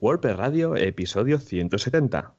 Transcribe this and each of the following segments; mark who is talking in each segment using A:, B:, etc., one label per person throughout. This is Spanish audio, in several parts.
A: WordPress Radio, episodio 170.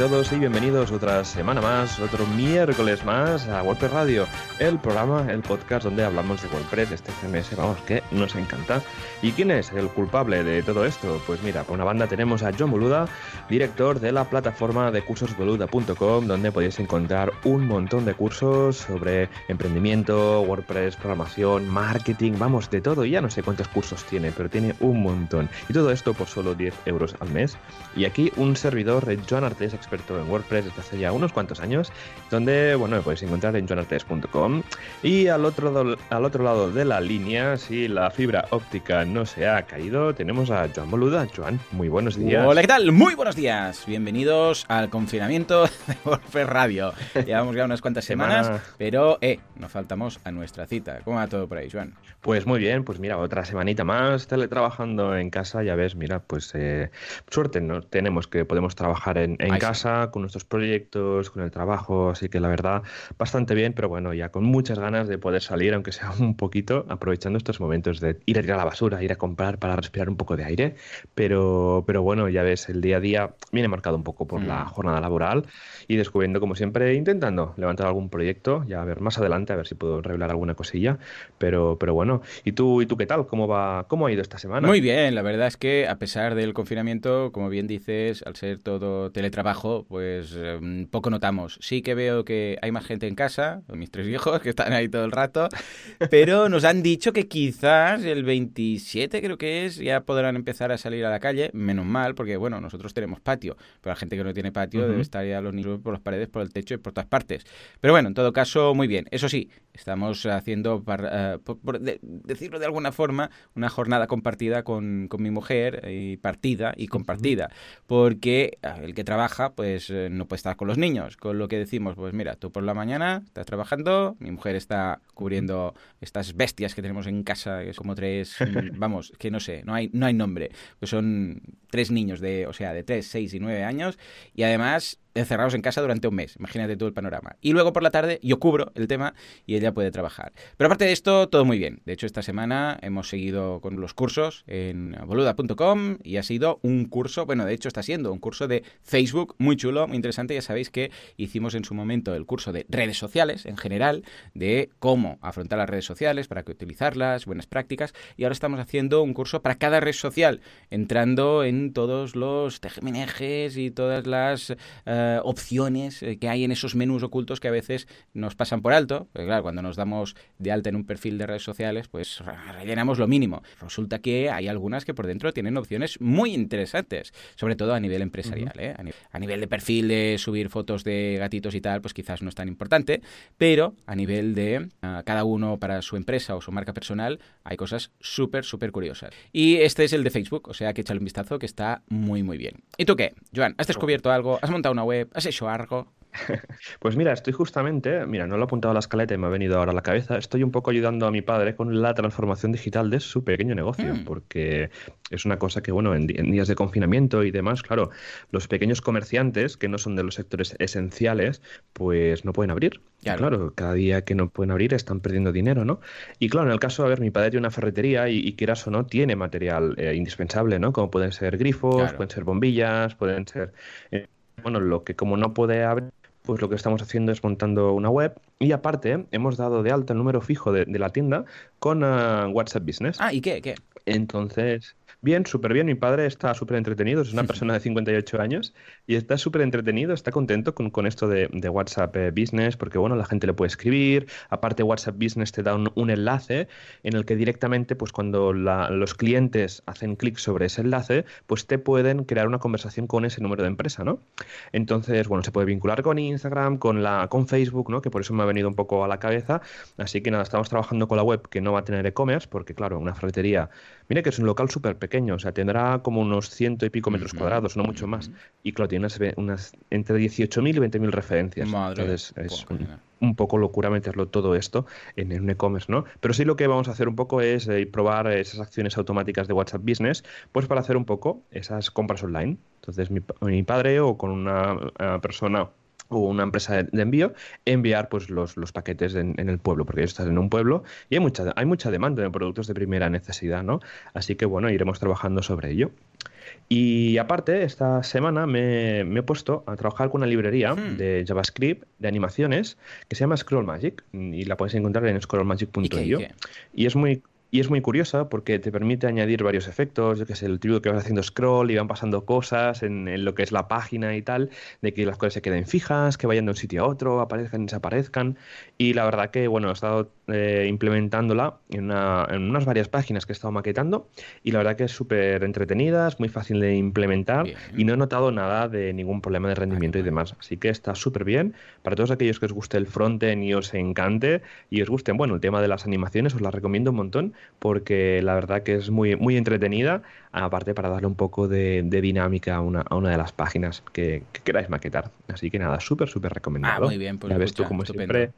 A: Todos y bienvenidos otra semana más, otro miércoles más a WordPress Radio, el programa, el podcast donde hablamos de WordPress, este CMS, vamos, que nos encanta. ¿Y quién es el culpable de todo esto? Pues mira, por una banda tenemos a John Boluda, director de la plataforma de cursosboluda.com, donde podéis encontrar un montón de cursos sobre emprendimiento, WordPress, programación, marketing, vamos, de todo. Ya no sé cuántos cursos tiene, pero tiene un montón. Y todo esto por solo 10 euros al mes. Y aquí un servidor, Joan Artes, experto en WordPress desde hace ya unos cuantos años, donde, bueno, me podéis encontrar en joanartes.com. Y al otro, al otro lado de la línea, si la fibra óptica no se ha caído, tenemos a Joan Boluda. Joan, muy buenos días.
B: Hola, ¿qué tal? Muy buenos días. Bienvenidos al confinamiento de WordPress Radio. Llevamos ya unas cuantas semanas,
A: Semana.
B: pero, eh, nos faltamos a nuestra cita. ¿Cómo va todo por ahí, Joan?
A: Pues muy bien, pues mira, otra semanita más teletrabajando en casa, ya ves, mira, pues eh, suerte, ¿no? Tenemos que podemos trabajar en,
B: sí.
A: Casa, con nuestros proyectos, con el trabajo, así que la verdad, bastante bien, pero bueno, ya con muchas ganas de poder salir, aunque sea un poquito, aprovechando estos momentos de ir a tirar la basura, ir a comprar para respirar un poco de aire, pero, pero bueno, ya ves, el día a día viene marcado un poco por la
B: Mm.
A: jornada laboral y descubriendo, como siempre, intentando levantar algún proyecto, ya a ver más adelante, a ver si puedo revelar alguna cosilla, pero, pero bueno, ¿y tú, y tú qué tal? ¿Cómo va, cómo ha ido esta semana?
B: Muy bien, la verdad es que a pesar del confinamiento, como bien dices, al ser todo teletrabajo, pues eh, poco notamos. Sí que veo que hay más gente en casa, mis tres hijos que están ahí todo el rato, pero nos han dicho que quizás el 27 creo que es, ya podrán empezar a salir a la calle, menos mal, porque bueno, nosotros tenemos patio, pero la gente que no tiene patio debe estar ya los niños por las paredes, por el techo y por todas partes. Pero bueno, en todo caso, muy bien. Eso sí, estamos haciendo, par- eh, por, por de- decirlo de alguna forma, una jornada compartida con, con mi mujer y partida y compartida. Porque ah, el que trabaja, pues eh, no puede estar con los niños. Con lo que decimos, pues mira, tú por la mañana estás trabajando, mi mujer está cubriendo estas bestias que tenemos en casa, que es como tres, vamos, que no sé, no hay, no hay nombre. Pues son tres niños de, o sea, de tres, seis y nueve años y además encerrados en casa durante un mes. Imagínate todo el panorama. Y luego por la tarde yo cubro el tema y ella puede trabajar. Pero aparte de esto, todo muy bien. De hecho, esta semana hemos seguido con los cursos en boluda.com y ha sido un curso, bueno, de hecho está siendo un curso de Facebook muy chulo, muy interesante. Ya sabéis que hicimos en su momento el curso de redes sociales en general, de cómo afrontar las redes sociales, para qué utilizarlas, buenas prácticas. Y ahora estamos haciendo un curso para cada red social, entrando en todos los tejemanejes y todas las eh, opciones eh, que hay en esos menús ocultos que a veces nos pasan por alto. Porque, claro, cuando nos damos de alta en un perfil de redes sociales, pues re- rellenamos lo mínimo. Resulta que hay algunas que por dentro tienen opciones muy interesantes, sobre todo a nivel empresarial. ¿eh? A nivel de perfil de subir fotos de gatitos y tal, pues quizás no es tan importante, pero a nivel de ah, cada uno para su empresa o su marca personal, hay cosas súper, súper curiosas. Y este es el de Facebook, o sea que échale un vistazo que está muy, muy bien. ¿Y tú qué, Joan? ¿Has descubierto algo? ¿Has montado una web? ¿Has hecho algo?
A: Pues mira, estoy justamente, mira, no lo he apuntado a la escaleta y me ha venido ahora a la cabeza, estoy un poco ayudando a mi padre con la transformación digital de su pequeño negocio,
B: Mm.
A: porque es una cosa que, bueno, en, días de confinamiento y demás, claro, los pequeños comerciantes que no son de los sectores esenciales, pues no pueden abrir.
B: Claro.
A: Claro, cada día que no pueden abrir están perdiendo dinero, ¿no? Y claro, en el caso, a ver, mi padre tiene una ferretería y, y quieras o no, tiene material eh, indispensable, ¿no? Como pueden ser grifos,
B: Claro.
A: pueden ser bombillas, pueden ser... eh, bueno, lo que como no puede abrir pues lo que estamos haciendo es montando una web y aparte hemos dado de alta el número fijo de, de la tienda con ah, WhatsApp Business.
B: Ah, ¿y qué? ¿Qué?
A: Entonces, bien, súper bien. Mi padre está súper entretenido, es una persona de 58 años y está súper entretenido, está contento con, con esto de, de WhatsApp eh, Business porque, bueno, la gente le puede escribir. Aparte, WhatsApp Business te da un, un enlace en el que directamente, pues cuando la- los clientes hacen clic sobre ese enlace, pues te pueden crear una conversación con ese número de empresa, ¿no? Entonces, bueno, se puede vincular con Instagram, con la, con Facebook, ¿no? Que por eso me ha venido un poco a la cabeza. Así que nada, estamos trabajando con la web que no va a tener e-commerce, porque claro, una ferretería, mira que es un local súper pequeño, o sea, tendrá como unos ciento y pico metros cuadrados, no mucho más. Y claro, tiene unas, unas entre 18.000 y 20.000 referencias.
B: Madre.
A: Entonces, es un, un poco locura meterlo todo esto en, en un e-commerce, ¿no? Pero sí lo que vamos a hacer un poco es eh, probar esas acciones automáticas de WhatsApp Business, pues para hacer un poco esas compras online. Entonces mi, padre o con una persona o una empresa de envío enviar pues los, los paquetes en, el pueblo, porque están en un pueblo y hay mucha, hay mucha demanda de productos de primera necesidad, ¿no? Así que bueno, iremos trabajando sobre ello. Y aparte, esta semana me, he puesto a trabajar con una librería hmm. de JavaScript de animaciones que se llama Scroll Magic y la puedes encontrar en scrollmagic.io. y es muy y es muy curiosa porque te permite añadir varios efectos, yo que sé, el tío que vas haciendo scroll y van pasando cosas en, lo que es la página y tal, de que las cosas se queden fijas, que vayan de un sitio a otro, aparezcan y desaparezcan. Y la verdad que, bueno, he estado eh, implementándola en, unas varias páginas que he estado maquetando y la verdad que es súper entretenida, es muy fácil de implementar y no he notado nada de ningún problema de rendimiento y demás. Así que está súper bien. Para todos aquellos que os guste el frontend y os encante y os guste, bueno, el tema de las animaciones, os la recomiendo un montón porque la verdad que es muy, muy entretenida, aparte para darle un poco de, dinámica a una, a una, de las páginas que, queráis maquetar. Así que nada, súper, súper recomendado.
B: Ah, muy bien, pues
A: ya ves tú, como siempre,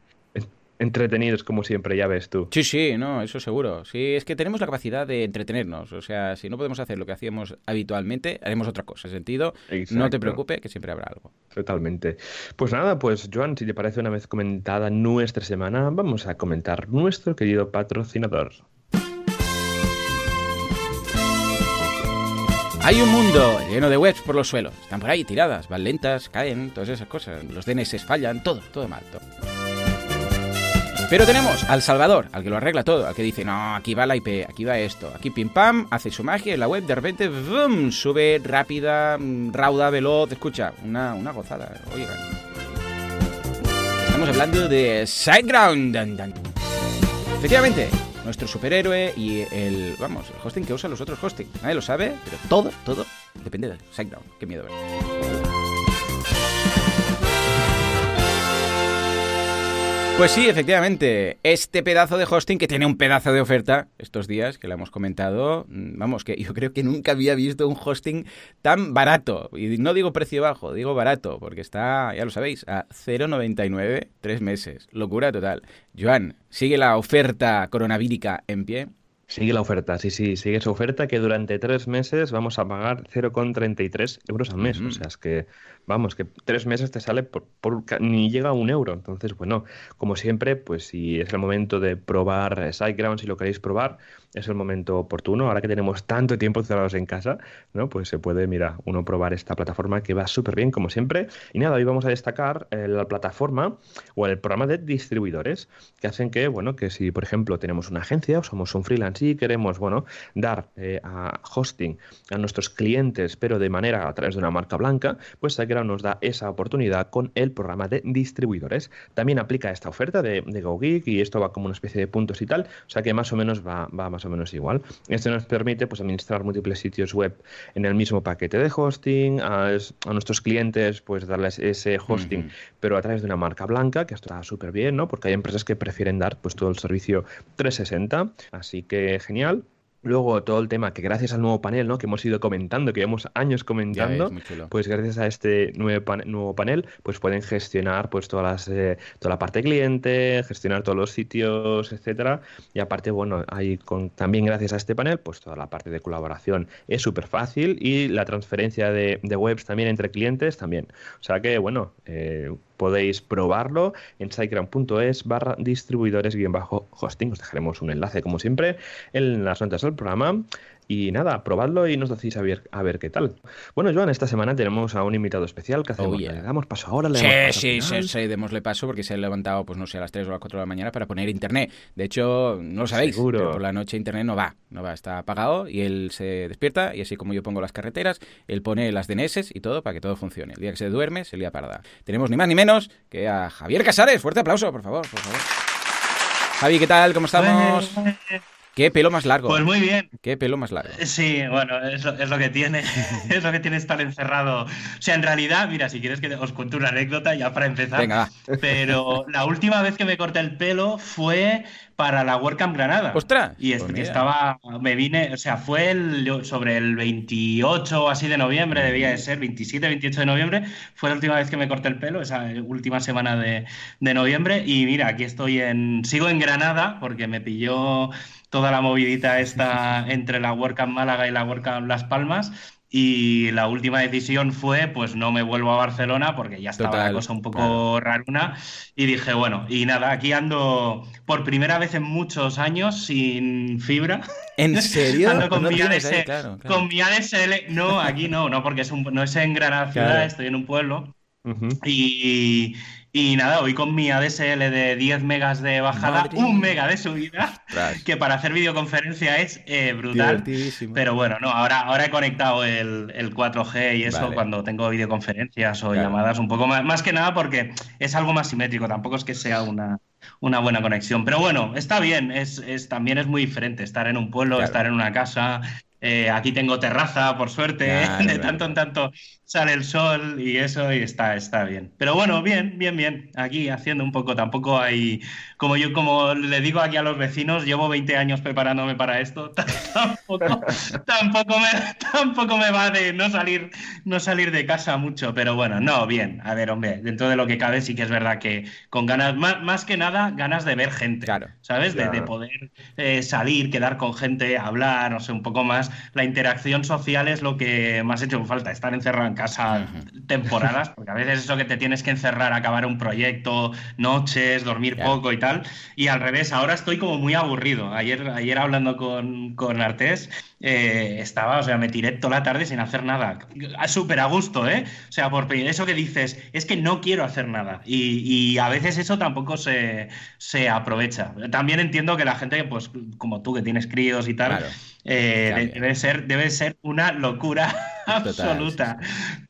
A: entretenidos como siempre, ya ves tú.
B: Sí, sí, no, eso seguro. Sí, es que tenemos la capacidad de entretenernos. O sea, si no podemos hacer lo que hacíamos habitualmente, haremos otra cosa. En sentido, no te preocupes, que siempre habrá algo.
A: Totalmente. Pues nada, pues Joan, si te parece una vez comentada nuestra semana, vamos a comentar nuestro querido patrocinador.
B: Hay un mundo lleno de webs por los suelos. Están por ahí tiradas, van lentas, caen, todas esas cosas. Los DNS fallan, todo, todo mal. Pero tenemos al Salvador, al que lo arregla todo, al que dice, no, aquí va la IP, aquí va esto, aquí pim pam, hace su magia en la web, de repente, boom, sube rápida, mm, rauda, veloz, escucha, una, una gozada, oigan. Estamos hablando de SiteGround. Efectivamente, nuestro superhéroe y el, vamos, el hosting que usan los otros hosting. Nadie lo sabe, pero todo, todo depende de SiteGround. Qué miedo. Pues sí, efectivamente, este pedazo de hosting que tiene un pedazo de oferta estos días, que lo hemos comentado, mm, vamos, que yo creo que nunca había visto un hosting tan barato. Y no digo precio bajo, digo barato, porque está, ya lo sabéis, a 0,99, tres meses. Locura total. Joan, ¿sigue la oferta coronavírica en pie?
A: Sigue la oferta, sí, sí, sigue esa oferta que durante tres meses vamos a pagar 0,33 euros al mes. O sea, es que vamos, que tres meses te sale por, ni llega a un euro. Entonces, bueno, como siempre, pues si es el momento de probar SiteGround, si lo queréis probar, es el momento oportuno. Ahora que tenemos tanto tiempo cerrados en casa, ¿no? Pues se puede, mira, uno probar esta plataforma que va súper bien, como siempre. Y nada, hoy vamos a destacar eh, la plataforma o el programa de distribuidores que hacen que, bueno, que si, por ejemplo, tenemos una agencia o somos un freelance y queremos, bueno, dar eh, a hosting a nuestros clientes, pero de manera a través de una marca blanca, pues SiteGround nos da esa oportunidad con el programa de distribuidores. También aplica esta oferta de, de GoGeek y esto va como una especie de puntos y tal, o sea que más o menos va, va más o menos igual. Esto nos permite pues, administrar múltiples sitios web en el mismo paquete de hosting, a, nuestros clientes pues darles ese hosting, pero a través de una marca blanca, que esto está súper bien, ¿no? Porque hay empresas que prefieren dar pues todo el servicio 360, así que genial. Luego todo el tema que gracias al nuevo panel, ¿no? Que hemos ido comentando, que llevamos años comentando, pues gracias a este nuevo, nuevo panel, pues pueden gestionar pues todas las, eh, toda la parte cliente, gestionar todos los sitios, etcétera. Y aparte, bueno, hay con, también gracias a este panel, pues toda la parte de colaboración es súper fácil y la transferencia de, de, webs también entre clientes también. O sea que, bueno, eh, podéis probarlo en siteground.es barra distribuidores-hosting. Os dejaremos un enlace, como siempre, en las notas del programa. Y nada, probadlo y nos decís a ver, a ver qué tal. Bueno, Joan, esta semana tenemos a un invitado especial que hacemos. ¿Le damos paso ahora?
B: ¿Le sí, sí, sí, démosle paso porque se ha levantado, pues no sé, a las 3 o a las 4 de la mañana para poner internet. De hecho, no lo sabéis, pero por la noche internet no va, no va, está apagado y él se despierta y así como yo pongo las carreteras, él pone las DNS y todo para que todo funcione. El día que se duerme, se lía parda. Tenemos ni más ni menos que a Javier Casares. Fuerte aplauso, por favor, por favor. Javi, ¿qué tal? ¿Cómo estamos? Qué pelo más largo.
C: Pues muy bien.
B: Qué pelo más largo.
C: Sí, bueno, es lo, es lo que tiene. es lo que tiene estar encerrado. O sea, en realidad, mira, si quieres que os cuente una anécdota ya para empezar.
B: Venga,
C: Pero la última vez que me corté el pelo fue para la WordCamp Granada.
B: ¡Ostras!
C: Y pues estaba, me vine, o sea, fue el, sobre el 28 o así de noviembre, debía de ser, 27, 28 de noviembre, fue la última vez que me corté el pelo, esa última semana de, de noviembre. Y mira, aquí estoy en, sigo en Granada porque me pilló toda la movidita esta entre la WordCamp Málaga y la WordCamp Las Palmas y la última decisión fue, pues no me vuelvo a Barcelona porque ya estaba la cosa un poco raruna y dije, bueno, y nada, aquí ando por primera vez en muchos años sin fibra.
B: ¿En serio?
C: ando con, mi ADSL, con mi ADSL, no, aquí no, no, porque es un, no es en Granada ciudad, estoy en un pueblo. y, y nada, hoy con mi ADSL de 10 megas de bajada, un mega de subida, que para hacer videoconferencia es eh, brutal. Pero bueno, no, ahora, ahora he conectado el, 4G y eso cuando tengo videoconferencias o llamadas un poco más, más que nada porque es algo más simétrico, tampoco es que sea una, una buena conexión. Pero bueno, está bien, es, es, también es muy diferente estar en un pueblo, estar en una casa, eh, aquí tengo terraza, por suerte, de tanto en tanto sale el sol y eso y está, está bien. Pero bueno, bien, bien, bien. Aquí haciendo un poco, tampoco hay, como yo como le digo aquí a los vecinos, llevo 20 años preparándome para esto, tampoco, tampoco, me, tampoco me va de no salir, no salir de casa mucho, pero bueno, no, bien. A ver, hombre, dentro de lo que cabe sí que es verdad que con ganas, más, que nada, ganas de ver gente, claro. ¿sabes? De, poder eh, salir, quedar con gente, hablar, no sé, un poco más la interacción social es lo que más ha hecho falta, estar encerrado en casa temporadas, porque a veces eso que te tienes que encerrar, acabar un proyecto, noches, dormir poco y tal, y al revés, ahora estoy como muy aburrido. Ayer, ayer hablando con, con Artés, eh, estaba, o sea, me tiré toda la tarde sin hacer nada. Súper a gusto, ¿eh? O sea, por eso que dices, es que no quiero hacer nada. Y, a veces eso tampoco se, se, aprovecha. También entiendo que la gente, pues como tú que tienes críos y tal, eh, debe, ser, debe ser una locura absoluta.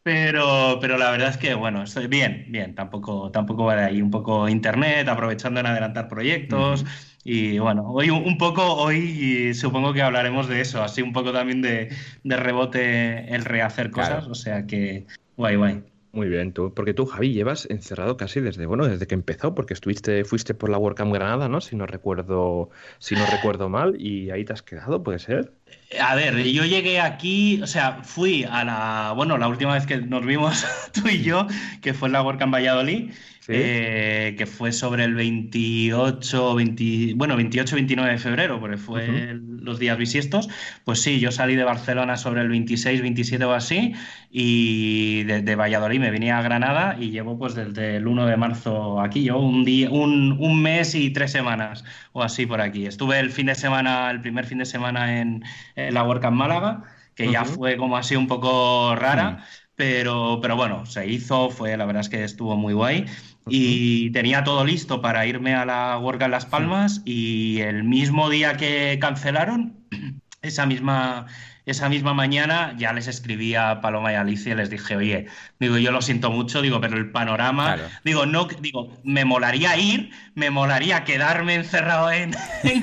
C: Pero, pero la verdad es que, bueno, estoy bien, bien. Tampoco, tampoco va de ahí un poco internet, aprovechando en adelantar proyectos. Y bueno, hoy un poco, hoy supongo que hablaremos de eso, así un poco también de, rebote el rehacer cosas, o sea que guay, guay.
A: Muy bien, tú, porque tú, Javi, llevas encerrado casi desde, bueno, desde que empezó, porque estuviste, fuiste por la WordCamp Granada, ¿no? Si no recuerdo, si no recuerdo mal, y ahí te has quedado, ¿puede ser?
C: A ver, yo llegué aquí, o sea, fui a la, bueno, la última vez que nos vimos tú y yo, que fue en la WordCamp Valladolid, eh, que fue sobre el 28, 20, bueno, 28, 29 de febrero, porque fue los días bisiestos. Pues sí, yo salí de Barcelona sobre el 26, 27 o así, y de, Valladolid me vine a Granada y llevo pues desde el 1 de marzo aquí, yo un, día, un, un mes y tres semanas o así por aquí. Estuve el fin de semana, el primer fin de semana en, la WordCamp Málaga, que ya fue como así un poco rara. Pero, pero bueno, se hizo, fue, la verdad es que estuvo muy guay. Y tenía todo listo para irme a la en Las Palmas y el mismo día que cancelaron, esa misma, esa misma mañana ya les escribí a Paloma y Alicia y les dije, oye, digo, yo lo siento mucho, digo, pero el panorama, digo, no, digo, me molaría ir, me molaría quedarme encerrado en,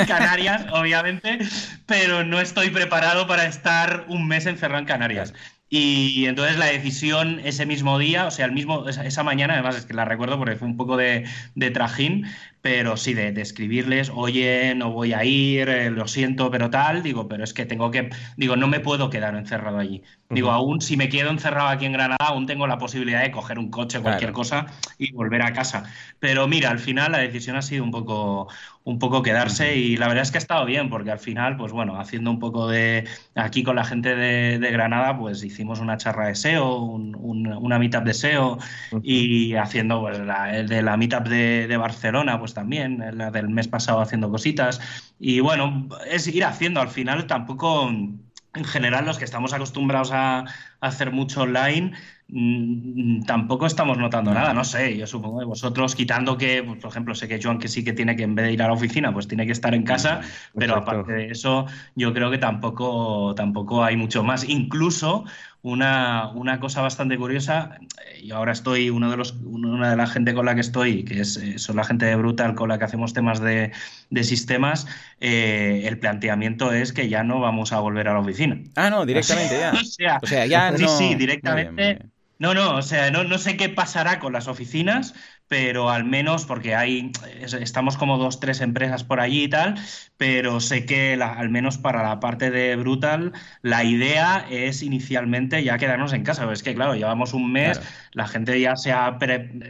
C: Canarias, obviamente, pero no estoy preparado para estar un mes encerrado en Canarias. Y entonces la decisión ese mismo día, o sea, el mismo, esa, mañana, además es que la recuerdo porque fue un poco de, de trajín, pero sí, de, escribirles, oye, no voy a ir, eh, lo siento, pero tal, digo, pero es que tengo que, digo, no me puedo quedar encerrado allí. Digo, aún si me quedo encerrado aquí en Granada, aún tengo la posibilidad de coger un coche, cualquier cosa y volver a casa. Pero mira, al final la decisión ha sido un poco, un poco quedarse y la verdad es que ha estado bien, porque al final, pues bueno, haciendo un poco de, aquí con la gente de, Granada, pues hicimos una charra de SEO, una meetup de SEO y haciendo pues, la, de la meetup de, de Barcelona, pues también, la del mes pasado haciendo cositas. Y bueno, es ir haciendo. Al final tampoco, en general, los que estamos acostumbrados a, hacer mucho online, mm, tampoco estamos notando nada. No sé, yo supongo que vosotros, quitando que, pues, por ejemplo, sé que Joan que sí que tiene que, en vez de ir a la oficina, pues tiene que estar en casa, pero aparte de eso, yo creo que tampoco, tampoco hay mucho más. Incluso una, una, cosa bastante curiosa. Eh, yo ahora estoy, uno de los, una de la gente con la que estoy, que es, eh, son la gente de Brutal con la que hacemos temas de, de sistemas, eh, el planteamiento es que ya no vamos a volver a la oficina.
B: Ah, no, directamente ya. o sea, ya
C: sí, Sí, directamente. No, no, o sea, no, no sé qué pasará con las oficinas, pero al menos porque hay, estamos como dos, tres empresas por allí y tal, pero sé que al menos para la parte de Brutal, la idea es inicialmente ya quedarnos en casa. Es que, claro, llevamos un mes, la gente ya se ha,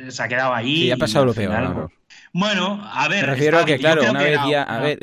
C: se ha quedado ahí.
B: Y ha pasado lo peor.
C: Bueno, a ver.
B: Me refiero a que, claro, una vez ya. A ver,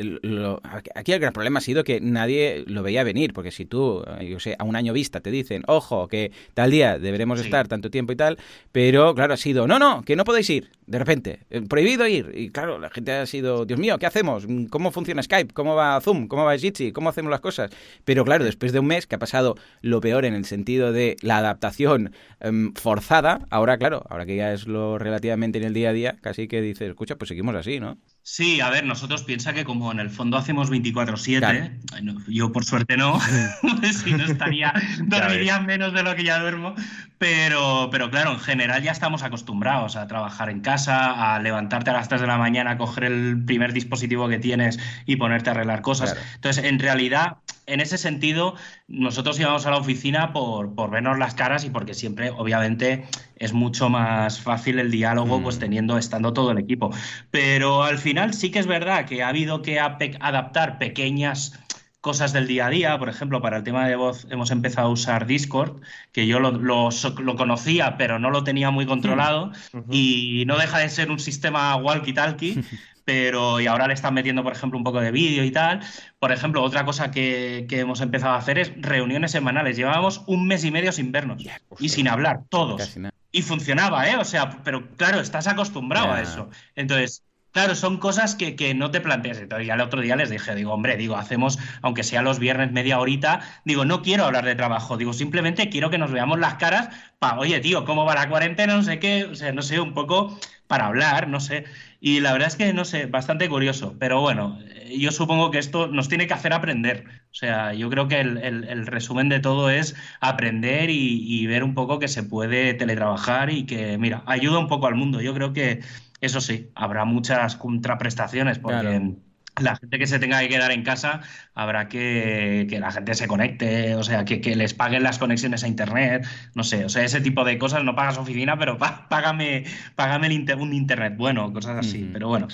B: aquí el gran problema ha sido que nadie lo veía venir, porque si tú, yo sé, a un año vista te dicen, ojo, que tal día deberemos estar tanto tiempo y tal, pero claro, ha sido, no, no, que no podéis ir, de repente, eh, prohibido ir. Y claro, la gente ha sido, Dios mío, ¿qué hacemos? ¿Cómo funciona Skype? ¿Cómo va Zoom? ¿Cómo va Jitsi? ¿Cómo hacemos las cosas? Pero claro, después de un mes que ha pasado lo peor en el sentido de la adaptación em, forzada, ahora, claro, ahora que ya es lo relativamente en el día a día, casi que dices, escucha, pues seguimos así, ¿no?
C: Sí, a ver, nosotros piensa que como en el fondo hacemos 24/7, yo por suerte no, si no estaría, dormiría menos de lo que ya duermo, pero, pero claro, en general ya estamos acostumbrados a trabajar en casa, a levantarte a las 3 de la mañana, a coger el primer dispositivo que tienes y ponerte a arreglar cosas. Entonces, en realidad, en ese sentido, nosotros íbamos a la oficina por, por, vernos las caras y porque siempre, obviamente, es mucho más fácil el diálogo, pues mm. teniendo, estando todo el equipo. Pero al final sí que es verdad que ha habido que adaptar pequeñas cosas del día a día. Por ejemplo, para el tema de voz hemos empezado a usar Discord, que yo lo, lo, conocía, pero no lo tenía muy controlado. Y no deja de ser un sistema walkie-talkie, pero y ahora le están metiendo, por ejemplo, un poco de vídeo y tal. Por ejemplo, otra cosa que, hemos empezado a hacer es reuniones semanales. Llevábamos un mes y medio sin vernos y sin hablar, todos. Y funcionaba, ¿eh? O sea, pero claro, estás acostumbrado a eso. Entonces, Claro, son cosas que, que, no te planteas. Entonces, ya el otro día les dije, digo, hombre, digo, hacemos, aunque sea los viernes media horita, digo, no quiero hablar de trabajo, digo, simplemente quiero que nos veamos las caras para, oye, tío, ¿cómo va la cuarentena? No sé qué, o sea, no sé, un poco para hablar, no sé. Y la verdad es que, no sé, bastante curioso. Pero bueno, yo supongo que esto nos tiene que hacer aprender. O sea, yo creo que el, resumen de todo es aprender y, ver un poco que se puede teletrabajar y que, mira, ayuda un poco al mundo. Yo creo que eso sí, habrá muchas contraprestaciones porque la gente que se tenga que quedar en casa, habrá que que la gente se conecte, o sea, que, que, les paguen las conexiones a internet, no sé, o sea, ese tipo de cosas, no pagas oficina, pero págame, págame un internet bueno, cosas así, pero bueno,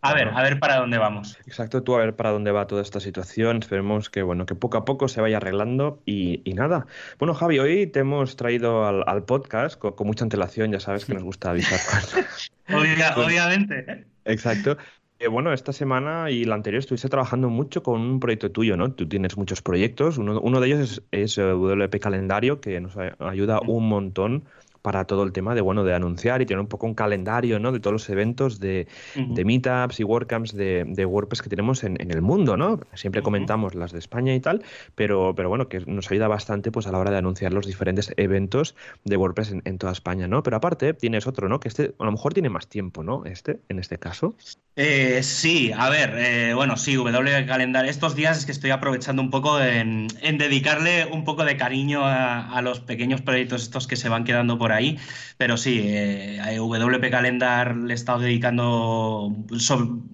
C: a ver, a ver para dónde vamos.
A: Exacto, tú a ver para dónde va toda esta situación, esperemos que, bueno, que poco a poco se vaya arreglando y, y nada. Bueno, Javi, hoy te hemos traído al, podcast con, mucha antelación, ya sabes que nos gusta avisar.
C: obviamente. ¿eh?
A: Exacto. Eh, bueno, esta semana y la anterior estuviste trabajando mucho con un proyecto tuyo, ¿no? Tú tienes muchos proyectos. Uno, uno de ellos es, es eh, WP Calendario, que nos ayuda un montón para todo el tema de bueno de anunciar y tener un poco un calendario ¿no? de todos los eventos de, de meetups y WordCamps de, de, WordPress que tenemos en, el mundo, ¿no? Siempre comentamos las de España y tal, pero, pero bueno, que nos ayuda bastante pues a la hora de anunciar los diferentes eventos de WordPress en, toda España, ¿no? Pero aparte tienes otro, ¿no? Que este a lo mejor tiene más tiempo, ¿no? Este, en este caso.
C: Eh, sí, a ver, eh, bueno, sí, W Calendario. Estos días es que estoy aprovechando un poco en, dedicarle un poco de cariño a, a los pequeños proyectos estos que se van quedando por ahí. Pero sí, eh, a WP Calendar le he estado dedicando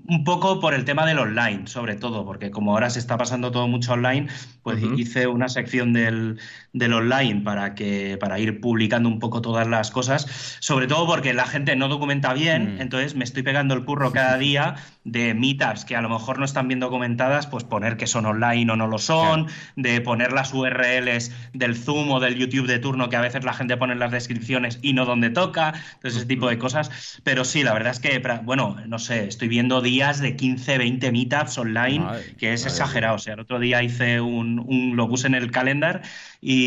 C: un poco por el tema del online, sobre todo, porque como ahora se está pasando todo mucho online, pues hice una sección del, del, online para, que, para ir publicando un poco todas las cosas, sobre todo porque la gente no documenta bien, mm. entonces me estoy pegando el curro cada día de meetups que a lo mejor no están bien documentadas, pues poner que son online o no lo son, de poner las URLs del Zoom o del YouTube de turno que a veces la gente pone en las descripciones y no donde toca, entonces ese tipo de cosas. Pero sí, la verdad es que, bueno, no sé, estoy viendo días de 15, 20 meetups online, que es exagerado. O sea, el otro día hice un, un lo puse en el calendar y,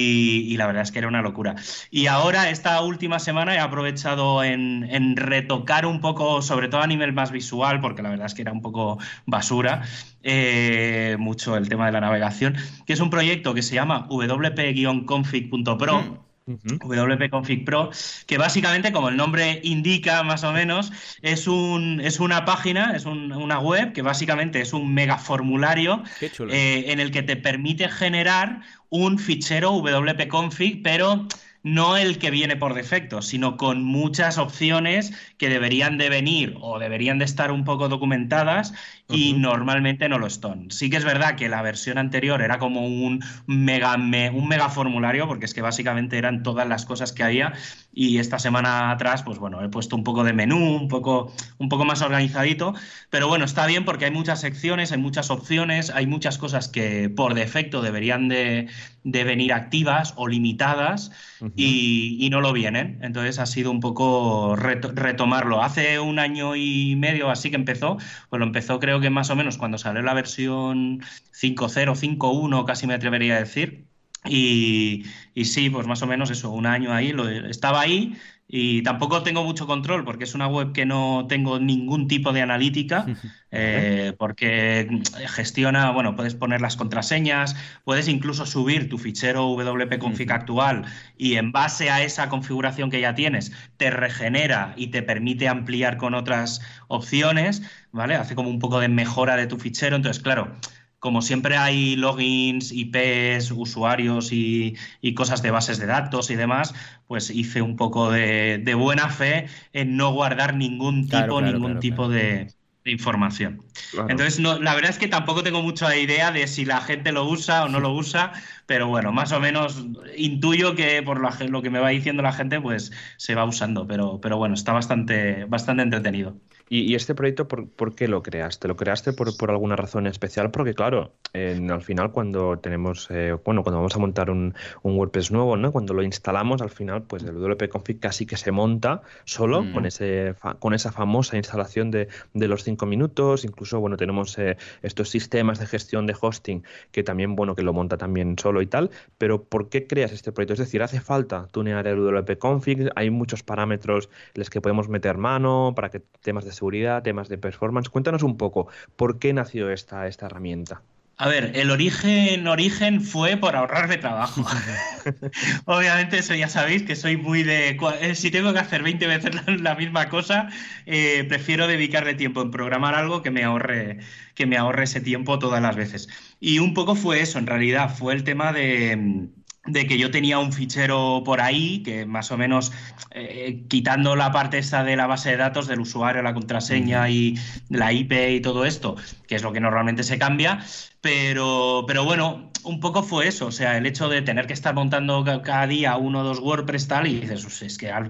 C: la verdad es que era una locura. Y ahora, esta última semana, he aprovechado en, en retocar un poco, sobre todo a nivel más visual, porque la verdad es que era un poco basura, eh, mucho el tema de la navegación, que es un proyecto que se llama wp-config.pro. WP Config Pro, que básicamente, como el nombre indica más o menos, es, un, es una página, es una web que básicamente es un mega formulario eh, en el que te permite generar un fichero wp-config, pero no el que viene por defecto, sino con muchas opciones que deberían de venir o deberían de estar un poco documentadas y normalmente no lo están. Sí que es verdad que la versión anterior era como un mega, un mega formulario, porque es que básicamente eran todas las cosas que había y esta semana atrás, pues bueno, he puesto un poco de menú, un poco, un poco más organizadito, pero bueno, está bien porque hay muchas secciones, hay muchas opciones, hay muchas cosas que por defecto deberían de, venir activas o limitadas y, no lo vienen. Entonces ha sido un poco retomarlo. Hace un año y medio así que empezó, pues lo empezó creo que más o menos cuando salió la versión 5.0, 5.1, casi me atrevería a decir. Y, sí, pues más o menos eso, un año ahí, lo, estaba ahí y tampoco tengo mucho control porque es una web que no tengo ningún tipo de analítica, eh, porque gestiona, bueno, puedes poner las contraseñas, puedes incluso subir tu fichero wp-config actual y en base a esa configuración que ya tienes, te regenera y te permite ampliar con otras opciones, ¿vale? Hace como un poco de mejora de tu fichero, entonces, claro como siempre hay logins, IPs, usuarios y, cosas de bases de datos y demás, pues hice un poco de, buena fe en no guardar ningún tipo, ningún tipo de, información. Entonces, no, la verdad es que tampoco tengo mucha idea de si la gente lo usa o no lo usa, pero bueno, más o menos intuyo que por lo, que me va diciendo la gente, pues se va usando, pero, pero bueno, está bastante, bastante entretenido.
A: ¿Y, este proyecto por, qué lo creaste? ¿Lo creaste por, alguna razón especial? Porque claro, al final cuando tenemos, eh, bueno, cuando vamos a montar un, WordPress nuevo, ¿no? Cuando lo instalamos, al final, pues el WP Config casi que se monta solo con, mm. ese, con esa famosa instalación de, los cinco minutos. Incluso, bueno, tenemos eh, estos sistemas de gestión de hosting que también, bueno, que lo monta también solo y tal. Pero ¿por qué creas este proyecto? Es decir, ¿hace falta tunear el WP Config? Hay muchos parámetros en los que podemos meter mano para que temas de seguridad, temas de performance. Cuéntanos un poco, ¿por qué nació esta, esta herramienta?
C: A ver, el origen, origen fue por ahorrarme trabajo. Obviamente, eso ya sabéis que soy muy de. Eh, si tengo que hacer 20 veces la, misma cosa, eh, prefiero dedicarle tiempo en programar algo que me ahorre, que me ahorre ese tiempo todas las veces. Y un poco fue eso, en realidad, fue el tema de de que yo tenía un fichero por ahí que más o menos eh, quitando la parte esta de la base de datos del usuario, la contraseña y la IP y todo esto, que es lo que normalmente se cambia, pero, pero bueno, un poco fue eso, o sea, el hecho de tener que estar montando cada día uno o dos WordPress tal y dices, es que al,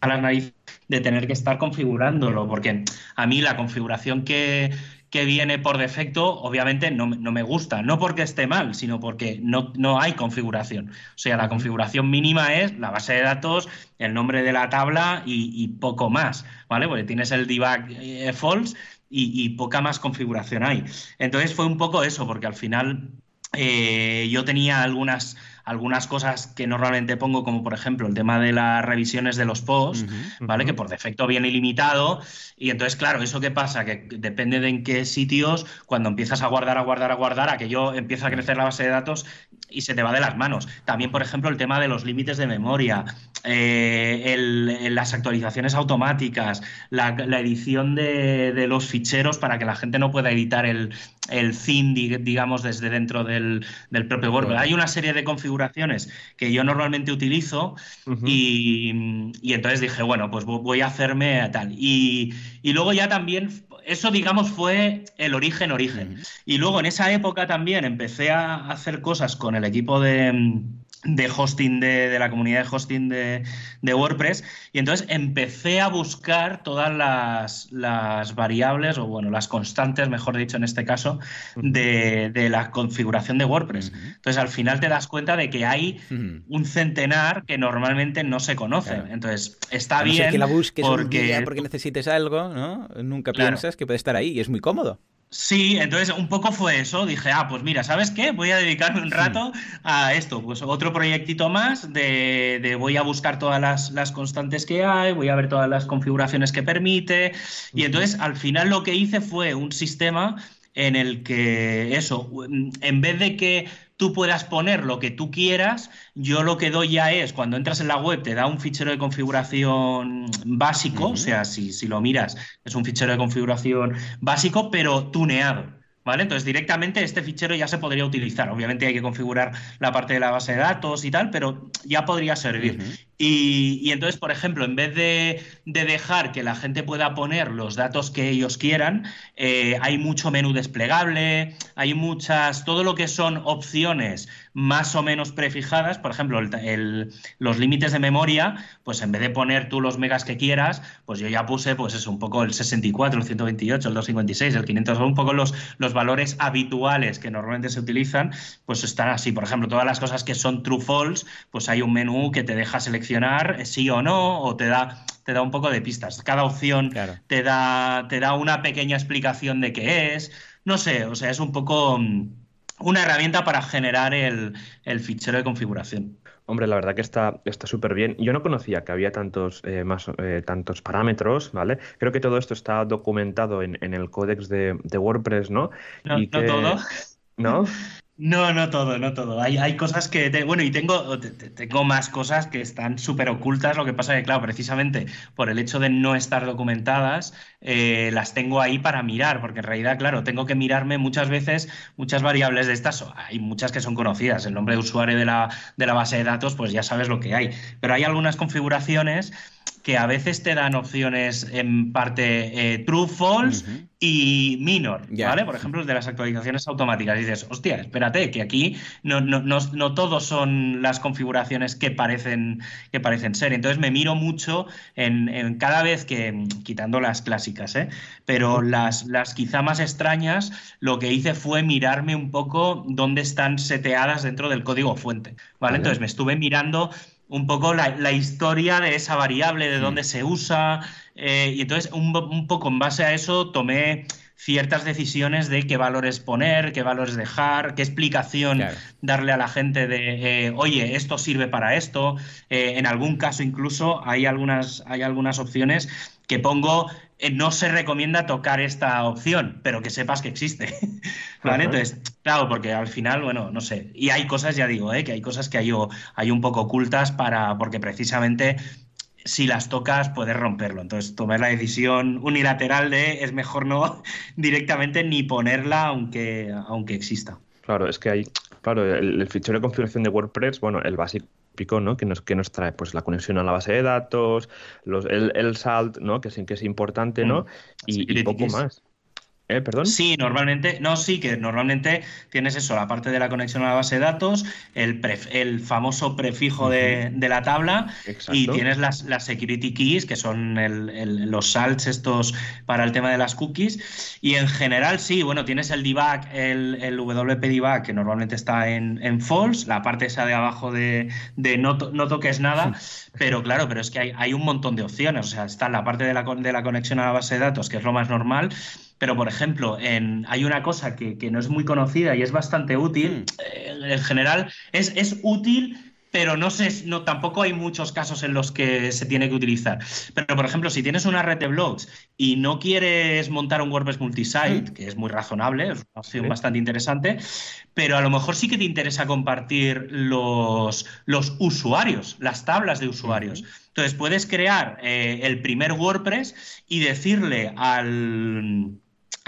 C: a la nariz de tener que estar configurándolo, porque a mí la configuración que que viene por defecto, obviamente no, me gusta. No porque esté mal, sino porque no, no, hay configuración. O sea, la configuración mínima es la base de datos, el nombre de la tabla y, poco más, ¿vale? Porque tienes el debug eh, false y, poca más configuración hay. Entonces fue un poco eso, porque al final eh, yo tenía algunas algunas cosas que normalmente pongo, como por ejemplo el tema de las revisiones de los posts, ¿vale? Que por defecto viene ilimitado. Y entonces, claro, ¿eso qué pasa? Que depende de en qué sitios, cuando empiezas a guardar, a guardar, a guardar, a que yo empieza a crecer la base de datos y se te va de las manos. También, por ejemplo, el tema de los límites de memoria, eh, las actualizaciones automáticas, la, edición de, los ficheros para que la gente no pueda editar el, el digamos, desde dentro del, propio WordPress. Hay una serie de configuraciones que yo normalmente utilizo y, entonces dije, bueno, pues voy a hacerme tal. Y, y, luego ya también, eso digamos fue el origen, origen. Y luego en esa época también empecé a hacer cosas con el equipo de de hosting de, la comunidad de hosting de, WordPress. Y entonces empecé a buscar todas las, variables o bueno las constantes mejor dicho en este caso de, la configuración de WordPress. Entonces al final te das cuenta de que hay un centenar que normalmente no se conocen. Entonces está bien
B: que la busques porque... porque necesites algo ¿no? nunca piensas que puede estar ahí y es muy cómodo
C: Sí, entonces un poco fue eso. Dije, ah, pues mira, ¿sabes qué? Voy a dedicarme un rato a esto. Pues otro proyectito más de, voy a buscar todas las, constantes que hay, voy a ver todas las configuraciones que permite. Y entonces al final lo que hice fue un sistema en el que eso, en vez de que tú puedas poner lo que tú quieras. Yo lo que doy ya es, cuando entras en la web, te da un fichero de configuración básico, o sea, si, si, lo miras, es un fichero de configuración básico, pero tuneado. ¿vale? Entonces directamente este fichero ya se podría utilizar. Obviamente hay que configurar la parte de la base de datos y tal, pero ya podría servir. y, entonces, por ejemplo, en vez de, dejar que la gente pueda poner los datos que ellos quieran, eh, hay mucho menú desplegable, hay muchas, todo lo que son opciones más o menos prefijadas, por ejemplo, los límites de memoria, pues en vez de poner tú los megas que quieras, pues yo ya puse, pues es un poco el 64, el 128, el 256, el 500, un poco los, los valores habituales que normalmente se utilizan, pues están así. Por ejemplo, todas las cosas que son true false, pues hay un menú que te deja seleccionar sí o no, o te da te da un poco de pistas. Cada opción te, da, te da una pequeña explicación de qué es. No sé, o sea, es un poco mm, una herramienta para generar el, fichero de configuración.
A: Hombre, la verdad que está súper bien. Yo no conocía que había tantos, eh, más, eh, tantos parámetros, ¿vale? Creo que todo esto está documentado en, el códex de, WordPress, ¿no?
C: No,
A: y
C: no todo.
A: ¿No?
C: No, no todo, no todo. Hay, hay cosas que. bueno, y tengo, tengo más cosas que están súper ocultas. Lo que pasa es que, claro, precisamente por el hecho de no estar documentadas, eh, las tengo ahí para mirar, porque en realidad, claro, tengo que mirarme muchas veces muchas variables de estas. Hay muchas que son conocidas. El nombre de usuario de la, de la base de datos, pues ya sabes lo que hay. Pero hay algunas configuraciones que a veces te dan opciones en parte eh, true, false y minor, ¿vale? Por ejemplo, de las actualizaciones automáticas. Y dices, hostia, espérate, que aquí no, no, no, no todos son las configuraciones que parecen, que parecen ser. Entonces me miro mucho en, cada vez que, quitando las clásicas, ¿eh? Pero las, las quizá más extrañas, lo que hice fue mirarme un poco dónde están seteadas dentro del código fuente, ¿vale? Entonces me estuve mirando un poco la, historia de esa variable, de mm. dónde se usa, eh, y entonces un, poco en base a eso tomé ciertas decisiones de qué valores poner, qué valores dejar, qué explicación darle a la gente de, eh, oye, esto sirve para esto. Eh, en algún caso incluso hay algunas, hay algunas opciones que pongo eh, no se recomienda tocar esta opción, pero que sepas que existe. ¿Vale? Entonces, claro, porque al final, bueno, no sé. Y hay cosas, ya digo, ¿eh? que hay cosas que hay, hay un poco ocultas para, porque precisamente si las tocas puedes romperlo. Entonces, tomé la decisión unilateral de es mejor no directamente ni ponerla aunque, aunque exista.
A: Claro, es que hay, claro, el, el, fichero de configuración de WordPress, bueno, el básico ¿no? Que nos, que nos trae pues la conexión a la base de datos, los, el, el salt, ¿no? Que es, que es importante, ¿no? Mm. y poco más. ¿Eh? ¿Perdón?
C: Sí, normalmente, no, sí, que normalmente tienes eso, la parte de la conexión a la base de datos, el, el famoso prefijo de, la tabla y tienes las, las, security keys, que son los salts estos para el tema de las cookies. Y en general, sí, bueno, tienes el debug, el, WP debug, que normalmente está en, en, false, la parte esa de abajo de, de no, no, toques nada, pero claro, pero es que hay, hay un montón de opciones, o sea, está la parte de la, de la conexión a la base de datos, que es lo más normal, pero, por ejemplo, en, hay una cosa que, no es muy conocida y es bastante útil. Mm. Eh, en general, es, es útil pero no sé, no, tampoco hay muchos casos en los que se tiene que utilizar. Pero, por ejemplo, si tienes una red de blogs y no quieres montar un WordPress multisite, mm. que es muy razonable, es una opción bastante interesante, pero a lo mejor sí que te interesa compartir los, los usuarios, las tablas de usuarios. Entonces, puedes crear eh, el primer WordPress y decirle al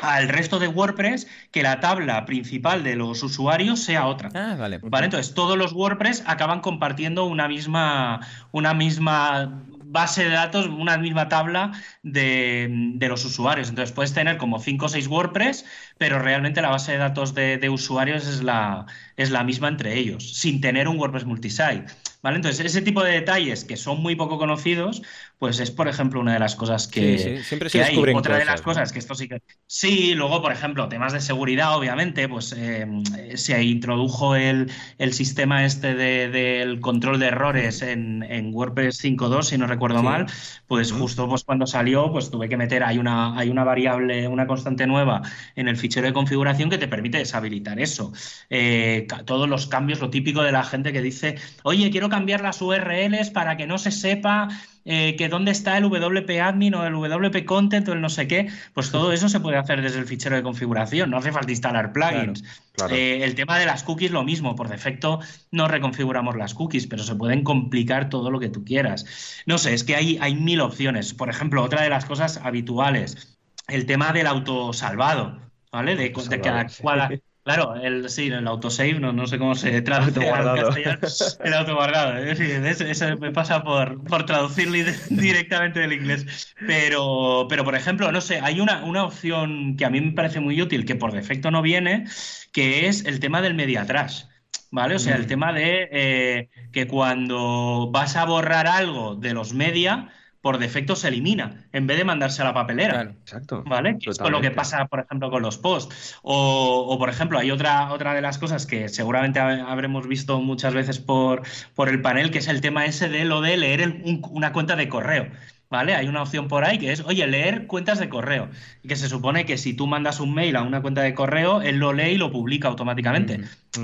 C: al resto de WordPress que la tabla principal de los usuarios sea otra.
B: Ah, vale.
C: Vale, entonces todos los WordPress acaban compartiendo una misma, una misma base de datos, una misma tabla de, los usuarios. Entonces puedes tener como 5 o 6 WordPress, pero realmente la base de datos de, de usuarios es la, es la misma entre ellos, sin tener un WordPress multisite. ¿Vale? Entonces, ese tipo de detalles que son muy poco conocidos, pues es, por ejemplo, una de las cosas que,
B: sí, sí. Siempre se hay. Otra
C: de las cosas que esto sí que... Sí, luego, por ejemplo, temas de seguridad, obviamente, pues eh, se introdujo el, sistema este del control de errores en, en WordPress 5.2, si no recuerdo mal, pues justo pues, cuando salió, pues tuve que meter, hay una, hay una variable, una constante nueva en el fichero de configuración que te permite deshabilitar eso. Eh, todos los cambios, lo típico de la gente que dice, oye, quiero cambiar las URLs para que no se sepa eh, que dónde está el WP admin o el WP content o el no sé qué, pues todo eso se puede hacer desde el fichero de configuración, no hace falta instalar plugins. Eh, el tema de las cookies, lo mismo, por defecto no reconfiguramos las cookies, pero se pueden complicar todo lo que tú quieras. No sé, es que hay, hay mil opciones. Por ejemplo, otra de las cosas habituales, el tema del autosalvado. ¿Vale? De, de cada Claro, el, sí, el autosave, no, no sé cómo se traduce castellano. El autoguardado. eso, me pasa por, por traducirlo directamente del inglés. Pero, pero, por ejemplo, no sé, hay una, una opción que a mí me parece muy útil, que por defecto no viene, que es el tema del media trash. ¿Vale? O sea, el mm. tema de eh, que cuando vas a borrar algo de los media, por defecto se elimina, en vez de mandarse a la papelera.
A: exacto.
C: ¿Vale? es lo que pasa, por ejemplo, con los posts. O, por ejemplo, hay otra, otra de las cosas que seguramente habremos visto muchas veces por, por el panel, que es el tema ese de lo de leer una cuenta de correo. ¿Vale? Hay una opción por ahí que es, oye, leer cuentas de correo. Y que se supone que si tú mandas un mail a una cuenta de correo, él lo lee y lo publica automáticamente.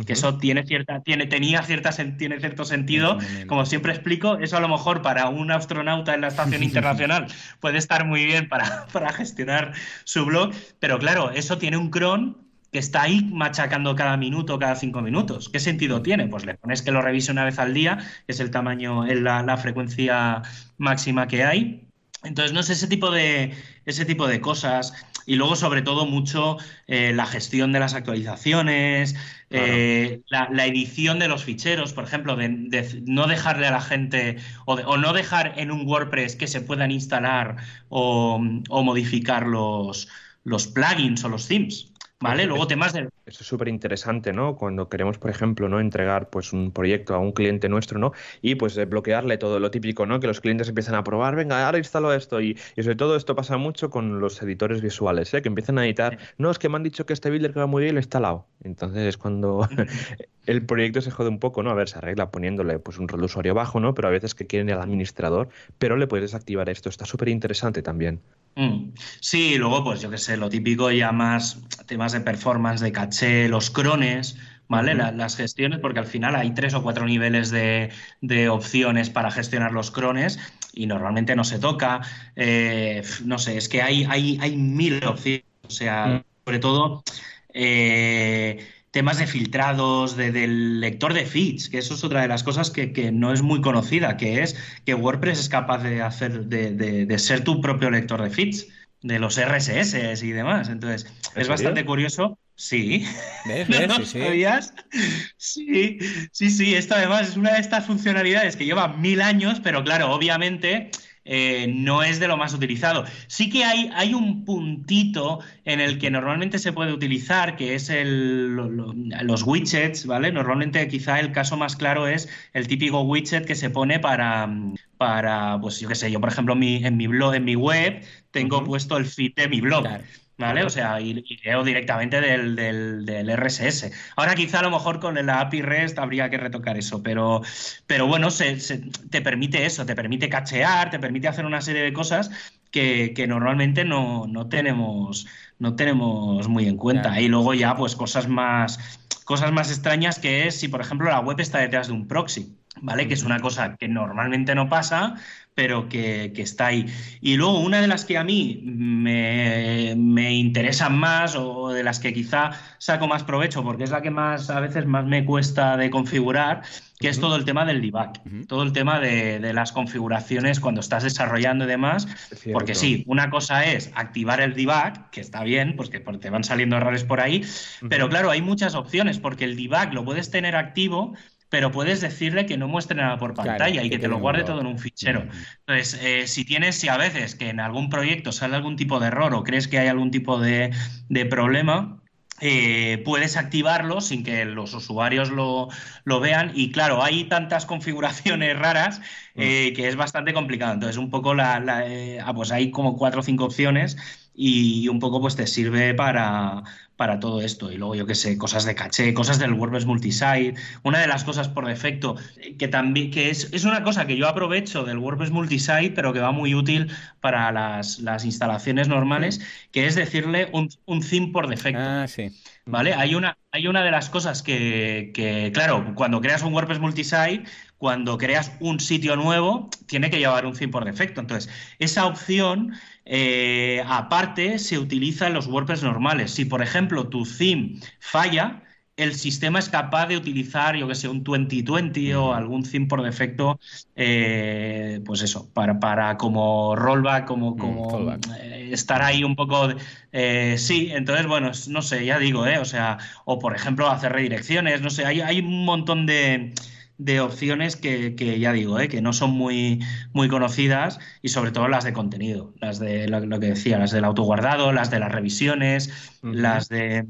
C: Que eso tiene cierta, tiene, tenía cierta, tiene cierto sentido. Como siempre explico, eso a lo mejor para un astronauta en la estación internacional puede estar muy bien para, para gestionar su blog. Pero claro, eso tiene un cron que está ahí machacando cada minuto, cada cinco minutos. ¿Qué sentido tiene? Pues le pones que lo revise una vez al día, que es el tamaño, la, la frecuencia máxima que hay. Entonces, no sé, ese tipo de, ese tipo de cosas. Y luego, sobre todo, mucho eh, la gestión de las actualizaciones, eh, la, edición de los ficheros, por ejemplo, de, no dejarle a la gente o, o, no dejar en un WordPress que se puedan instalar o, o modificar los, los plugins o los themes. ¿Vale? Luego temas de...
A: Eso es súper interesante, ¿no? Cuando queremos, por ejemplo, ¿no? entregar pues un proyecto a un cliente nuestro, ¿no? Y pues bloquearle todo lo típico, ¿no? Que los clientes empiezan a probar, venga, ahora instalo esto. Y, sobre todo esto pasa mucho con los editores visuales, ¿eh? Que empiezan a editar, no, es que me han dicho que este builder que va muy bien lo he instalado. Entonces es cuando el proyecto se jode un poco, ¿no? A ver, se arregla poniéndole pues un rol de usuario bajo, ¿no? Pero a veces que quieren el administrador, pero le puedes desactivar esto. Está súper interesante también.
C: Mm. Sí, luego, pues yo qué sé, lo típico ya más temas de performance, de caché, los crones, ¿vale? las gestiones, porque al final hay tres o cuatro niveles de, opciones para gestionar los crones y normalmente no se toca. Eh, no sé, es que hay, hay, hay mil opciones. O sea, mm. sobre todo. Eh, temas de filtrados, de, del lector de feeds, que eso es otra de las cosas que, no es muy conocida, que es que WordPress es capaz de hacer, de, ser tu propio lector de feeds, de los RSS y demás. Entonces, es bastante curioso. Sí.
B: ¿Ves? ¿Ves? sí,
C: ¿Sabías? Sí, sí, sí. Esto además es una de estas funcionalidades que lleva mil años, pero claro, obviamente eh, no es de lo más utilizado. Sí que hay, hay un puntito en el que normalmente se puede utilizar, que es el, los widgets, ¿vale? Normalmente quizá el caso más claro es el típico widget que se pone para, para pues yo qué sé, yo por ejemplo en mi, en mi blog, en mi web, tengo puesto el feed de mi blog. ¿Vale? O sea, y, leo directamente del, del, RSS. Ahora quizá a lo mejor con la API REST habría que retocar eso, pero, pero bueno, se, te permite eso, te permite cachear, te permite hacer una serie de cosas que, normalmente no, tenemos, no tenemos muy en cuenta. Y luego ya, pues cosas más, cosas más extrañas que es si, por ejemplo, la web está detrás de un proxy. ¿Vale? Que es una cosa que normalmente no pasa, pero que, está ahí. Y luego una de las que a mí me, me, interesan más o de las que quizá saco más provecho, porque es la que más a veces más me cuesta de configurar, que es todo el tema del debug, todo el tema de, las configuraciones cuando estás desarrollando y demás, porque sí, una cosa es activar el debug, que está bien, pues que te van saliendo errores por ahí, pero claro, hay muchas opciones, porque el debug lo puedes tener activo, pero puedes decirle que no muestre nada por pantalla y que, te lo guarde todo en un fichero. Entonces, eh, si tienes, si a veces que en algún proyecto sale algún tipo de error o crees que hay algún tipo de, problema, eh, puedes activarlo sin que los usuarios lo, vean. Y claro, hay tantas configuraciones raras mm. eh, que es bastante complicado. Entonces, un poco la, ah, pues hay como cuatro o cinco opciones y un poco pues te sirve para, para todo esto. Y luego, yo qué sé, cosas de caché, cosas del WordPress multisite. Una de las cosas por defecto, que también que es, es una cosa que yo aprovecho del WordPress multisite, pero que va muy útil para las, instalaciones normales, que es decirle un, un theme por defecto.
B: Ah, sí.
C: ¿Vale? Hay una, hay una de las cosas que, que, claro, cuando creas un WordPress multisite, cuando creas un sitio nuevo, tiene que llevar un theme por defecto. Entonces, esa opción eh, aparte, se utiliza en los WordPress normales. Si, por ejemplo, tu theme falla, el sistema es capaz de utilizar, yo que sé, un 2020 o algún theme por defecto, eh, pues eso, para, para como rollback, como, como eh, estar ahí un poco, eh, sí, entonces, bueno, no sé, ya digo, ¿eh? O sea, o por ejemplo, hacer redirecciones, no sé, hay, hay un montón de, de opciones que, que, ya digo, ¿eh? que no son muy, muy conocidas y sobre todo las de contenido, las de lo, lo que decía, las del autoguardado, las de las revisiones, uh -huh. las de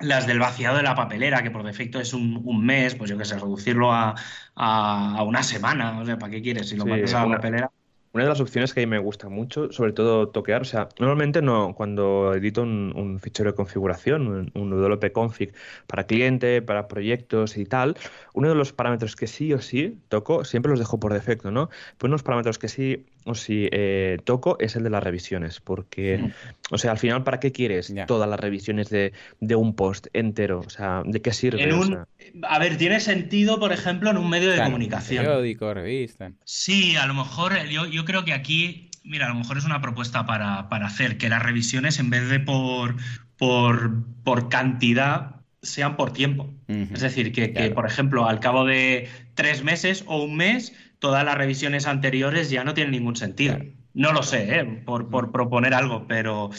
C: las del vaciado de la papelera, que por defecto es un, un mes, pues yo qué sé, reducirlo a, a, a, una semana, o sea, ¿para qué quieres? Si lo sí, mandas a la papelera.
A: Una de las opciones que a mí me gusta mucho, sobre todo toquear, o sea, normalmente no, cuando edito un, un fichero de configuración, un, un WP config para cliente, para proyectos y tal, uno de los parámetros que sí o sí toco, siempre los dejo por defecto, ¿no? Pues unos parámetros que sí o sí eh, toco es el de las revisiones, porque, mm. o sea, al final, ¿para qué quieres yeah. todas las revisiones de, de, un post entero? O sea, ¿de qué sirve?
C: En un,
A: o sea,
C: a ver, tiene sentido, por ejemplo, en un medio de claro, comunicación.
B: Periódico, revista.
C: Sí, a lo mejor yo, yo creo que aquí, mira, a lo mejor es una propuesta para, para hacer que las revisiones, en vez de por, por, por cantidad, sean por tiempo. Uh -huh. Es decir, que, claro. que, por ejemplo, al cabo de tres meses o un mes, todas las revisiones anteriores ya no tienen ningún sentido. Claro. No lo sé, ¿eh? por, por, proponer algo, pero,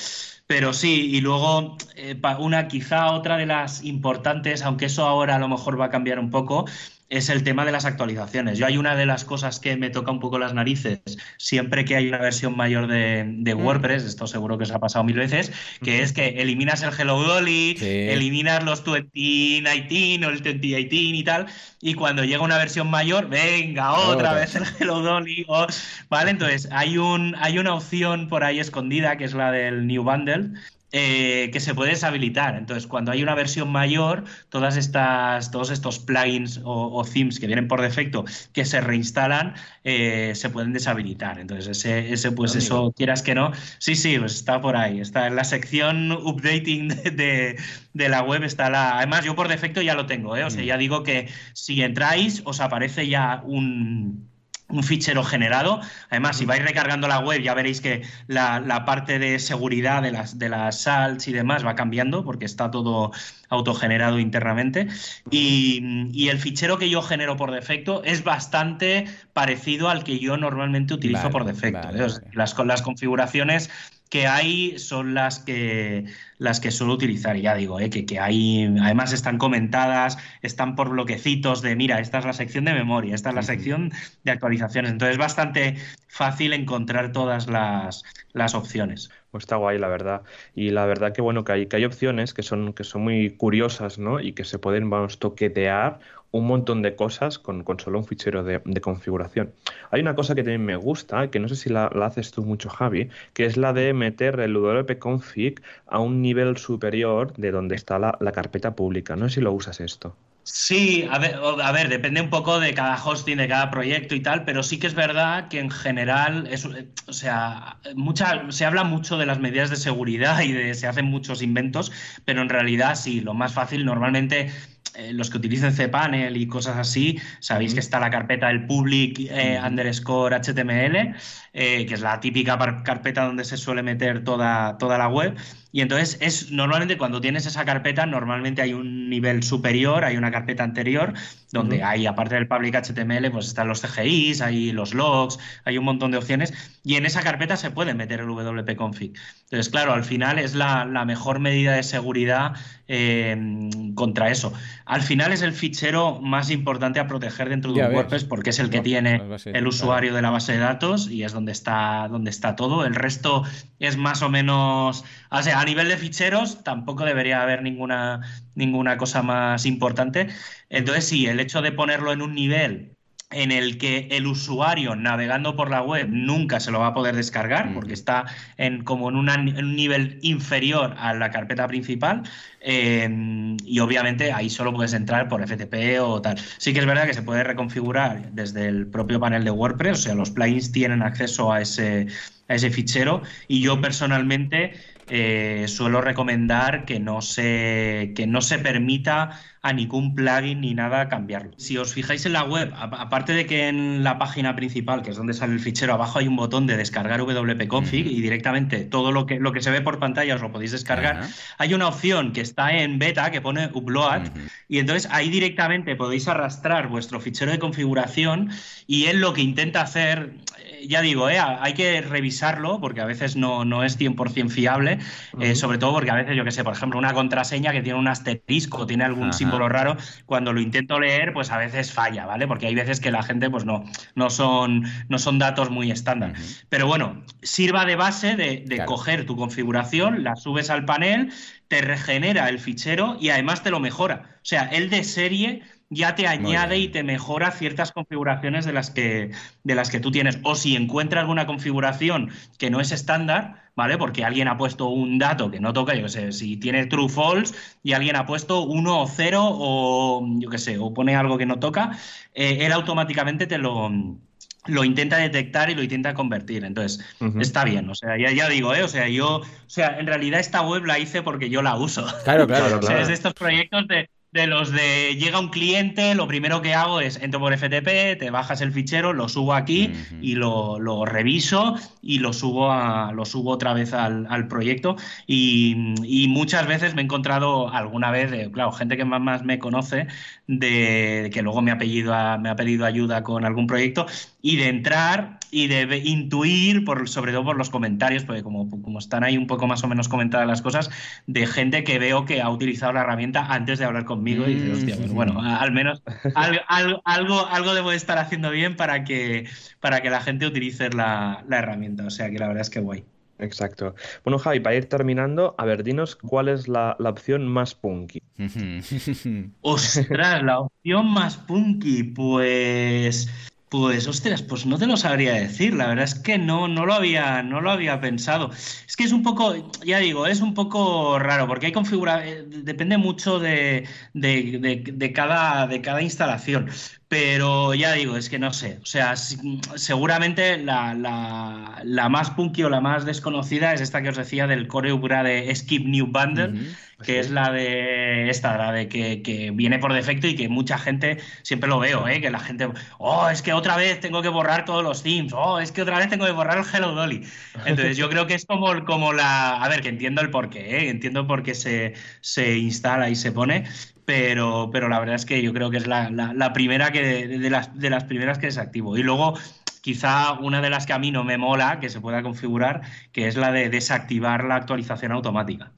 C: pero sí. Y luego, eh, una quizá otra de las importantes, aunque eso ahora a lo mejor va a cambiar un poco, es el tema de las actualizaciones. Yo hay una de las cosas que me toca un poco las narices siempre que hay una versión mayor de, de mm. WordPress, esto seguro que os ha pasado mil veces, que es que eliminas el Hello Dolly, sí. eliminas los 2019 o el 2018 y tal, y cuando llega una versión mayor, venga, otra, otra. vez el Hello Dolly. ¿Vale? Entonces, hay, un, hay una opción por ahí escondida que es la del New Bundle, eh, que se puede deshabilitar. Entonces, cuando hay una versión mayor, todas estas, todos estos plugins o, o themes que vienen por defecto que se reinstalan, eh, se pueden deshabilitar. Entonces, ese, ese pues eso, quieras que no. Sí, sí, pues está por ahí. Está en la sección updating de, de, de la web. Está la. Además, yo por defecto ya lo tengo, ¿eh? O sea, mm. ya digo que si entráis, os aparece ya un un fichero generado. Además, si vais recargando la web, ya veréis que la, la, parte de seguridad de las, de las salts y demás va cambiando porque está todo autogenerado internamente. Y, y, el fichero que yo genero por defecto es bastante parecido al que yo normalmente utilizo vale, por defecto. Vale, vale. Las, las configuraciones que hay son las que, las que suelo utilizar. Y ya digo, ¿eh? que, que hay, además están comentadas, están por bloquecitos de, mira, esta es la sección de memoria, esta es la sección de actualizaciones. Entonces es bastante fácil encontrar todas las, las opciones.
A: Pues está guay, la verdad. Y la verdad que bueno, que hay, que hay opciones que son, que son muy curiosas, ¿no? Y que se pueden, vamos, toquetear un montón de cosas con, con solo un fichero de, de, configuración. Hay una cosa que también me gusta, que no sé si la, haces tú mucho, Javi, que es la de meter el WP config a un nivel superior de donde está la, la carpeta pública. No sé si lo usas esto.
C: Sí, a ver, a ver, depende un poco de cada hosting, de cada proyecto y tal, pero sí que es verdad que en general, es, o sea, se habla mucho de las medidas de seguridad y de, se hacen muchos inventos, pero en realidad sí, lo más fácil normalmente eh, los que utilicen cPanel y cosas así, sabéis mm. que está la carpeta del public eh, mm. underscore HTML, eh, que es la típica carpeta donde se suele meter toda, toda la web. Y entonces es normalmente cuando tienes esa carpeta, normalmente hay un nivel superior, hay una carpeta anterior, donde uh -huh. hay, aparte del public HTML, pues están los CGIs, hay los logs, hay un montón de opciones, y en esa carpeta se puede meter el WP config. Entonces, claro, al final es la, la mejor medida de seguridad eh, contra eso. Al final es el fichero más importante a proteger dentro de un WordPress porque es el que no, tiene el usuario de la base de datos y es donde está, donde está todo. El resto es más o menos, o sea, a nivel de ficheros tampoco debería haber ninguna, ninguna cosa más importante. Entonces sí, el hecho de ponerlo en un nivel en el que el usuario navegando por la web nunca se lo va a poder descargar porque está en, como en, una, en un nivel inferior a la carpeta principal eh, y obviamente ahí solo puedes entrar por FTP o tal. Sí que es verdad que se puede reconfigurar desde el propio panel de WordPress, o sea, los plugins tienen acceso a ese, a ese fichero y yo personalmente eh, suelo recomendar que no se, que no se permita a ningún plugin ni nada cambiarlo. Si os fijáis en la web, aparte de que en la página principal, que es donde sale el fichero, abajo hay un botón de descargar wp-config y directamente todo lo que, lo que se ve por pantalla os lo podéis descargar. Hay una opción que está en beta que pone upload y entonces ahí directamente podéis arrastrar vuestro fichero de configuración y él lo que intenta hacer ya digo, eh, hay que revisarlo porque a veces no, no es 100% fiable, eh, sobre todo porque a veces, yo que sé, por ejemplo, una contraseña que tiene un asterisco, tiene algún símbolo raro, cuando lo intento leer, pues a veces falla, ¿vale? Porque hay veces que la gente, pues no, no, son, no son datos muy estándar. Pero bueno, sirva de base de, coger tu configuración, la subes al panel, te regenera el fichero y además te lo mejora. O sea, el de serie ya te añade y te mejora ciertas configuraciones de las, que, de las que tú tienes. O si encuentra alguna configuración que no es estándar, ¿vale? Porque alguien ha puesto un dato que no toca, yo qué sé, si tiene true false y alguien ha puesto 1 o 0 o yo qué sé, o pone algo que no toca, eh, él automáticamente te lo lo intenta detectar y lo intenta convertir. Entonces, está bien. O sea, ya, ya digo, ¿eh? O sea, yo, o sea, en realidad esta web la hice porque yo la uso.
B: Claro, claro,
C: claro. es de estos proyectos de, de los de llega un cliente, lo primero que hago es entro por FTP, te bajas el fichero, lo subo aquí y lo, reviso y lo subo a, lo subo otra vez al, proyecto. Y, muchas veces me he encontrado alguna vez, claro, gente que más, más me conoce, de que luego me ha pedido me ha pedido ayuda con algún proyecto y de entrar y de intuir, por, sobre todo por los comentarios, porque como, como están ahí un poco más o menos comentadas las cosas, de gente que veo que ha utilizado la herramienta antes de hablar conmigo y dice, hostia, bueno, al menos algo, algo, algo debo de estar haciendo bien para que, para que la gente utilice la, la herramienta. O sea que la verdad es que guay.
A: Exacto. Bueno, Javi, para ir terminando, a ver, dinos cuál es la, la opción más punky.
C: Ostras, la opción más punky, pues pues, ostras, pues no te lo sabría decir. La verdad es que no, no lo había, no lo había pensado. Es que es un poco, ya digo, es un poco raro, porque hay configura, eh, depende mucho de, de, cada, de cada instalación. Pero ya digo, es que no sé. O sea, seguramente la, la, más punky o la más desconocida es esta que os decía del Core de Skip New Bundle que es la de esta, la de que, viene por defecto y que mucha gente, siempre lo veo, ¿eh? que la gente, oh, es que otra vez tengo que borrar todos los themes, oh, es que otra vez tengo que borrar el Hello Dolly. Entonces yo creo que es como, como la, a ver, que entiendo el porqué, ¿eh? entiendo por qué se, se instala y se pone, pero, pero la verdad es que yo creo que es la, primera que, de, las, de las primeras que desactivo. Y luego quizá una de las que a mí no me mola que se pueda configurar, que es la de desactivar la actualización automática.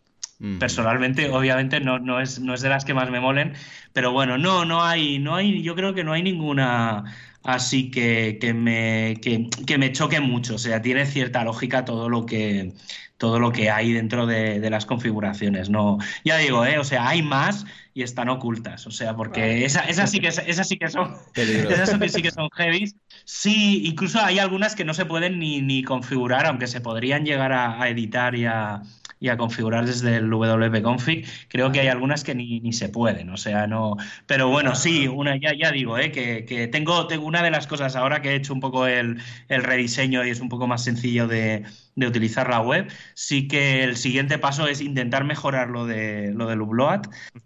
C: Personalmente, obviamente, no, no, es, no es de las que más me molen, pero bueno, no, no hay, no hay, yo creo que no hay ninguna así que, que me, que, me choque mucho. O sea, tiene cierta lógica todo lo que, todo lo que hay dentro de, las configuraciones. No, ya digo, ¿eh? o sea, hay más y están ocultas. O sea, porque esas sí que esas sí que son esas sí que son heavy. Sí, incluso hay algunas que no se pueden ni, ni configurar, aunque se podrían llegar a editar y a, y a configurar desde el WP config. Creo que hay algunas que ni, ni se pueden, o sea, no. Pero bueno, sí, una, ya, ya digo, ¿eh? que, que, tengo, tengo una de las cosas ahora que he hecho un poco el, el rediseño y es un poco más sencillo de, de utilizar la web, sí que el siguiente paso es intentar mejorar lo, de, lo del upload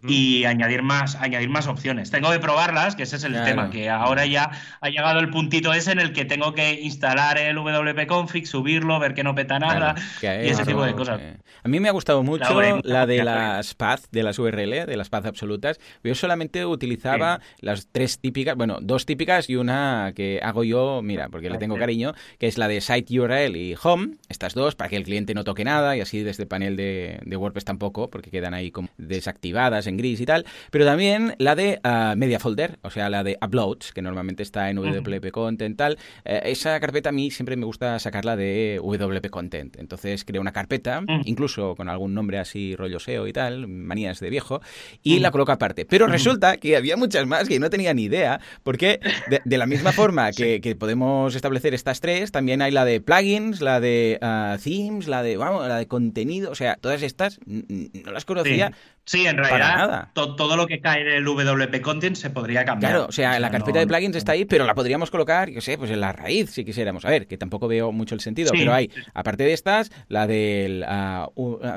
C: y añadir más, añadir más opciones. Tengo que probarlas, que ese es el tema, que ahora ya ha llegado el puntito ese en el que tengo que instalar el WP config, subirlo, ver que no peta nada y ese tipo de cosas.
B: A mí me ha gustado mucho la, de las path, de las URL, de las path absolutas. Yo solamente utilizaba las tres típicas, bueno, dos típicas y una que hago yo, mira, porque le tengo cariño, que es la de site URL y home estas dos para que el cliente no toque nada y así desde el panel de, WordPress tampoco, porque quedan ahí como desactivadas en gris y tal. Pero también la de ah, Media Folder, o sea, la de Uploads, que normalmente está en WP Content tal. Eh, esa carpeta a mí siempre me gusta sacarla de WP Content. Entonces creo una carpeta, incluso con algún nombre así rollo SEO y tal, manías de viejo, y la coloco aparte. Pero resulta que había muchas más que no tenía ni idea, porque de, la misma forma que, que podemos establecer estas tres, también hay la de plugins, la de themes, la de, vamos, la de contenido, o sea, todas estas no las conocía
C: en realidad todo lo que cae en el WP Content se podría cambiar.
B: Claro, o sea, la carpeta de plugins está ahí, pero la podríamos colocar, yo sé, pues en la raíz si quisiéramos. A ver, que tampoco veo mucho el sentido, pero hay, aparte de estas, la del, a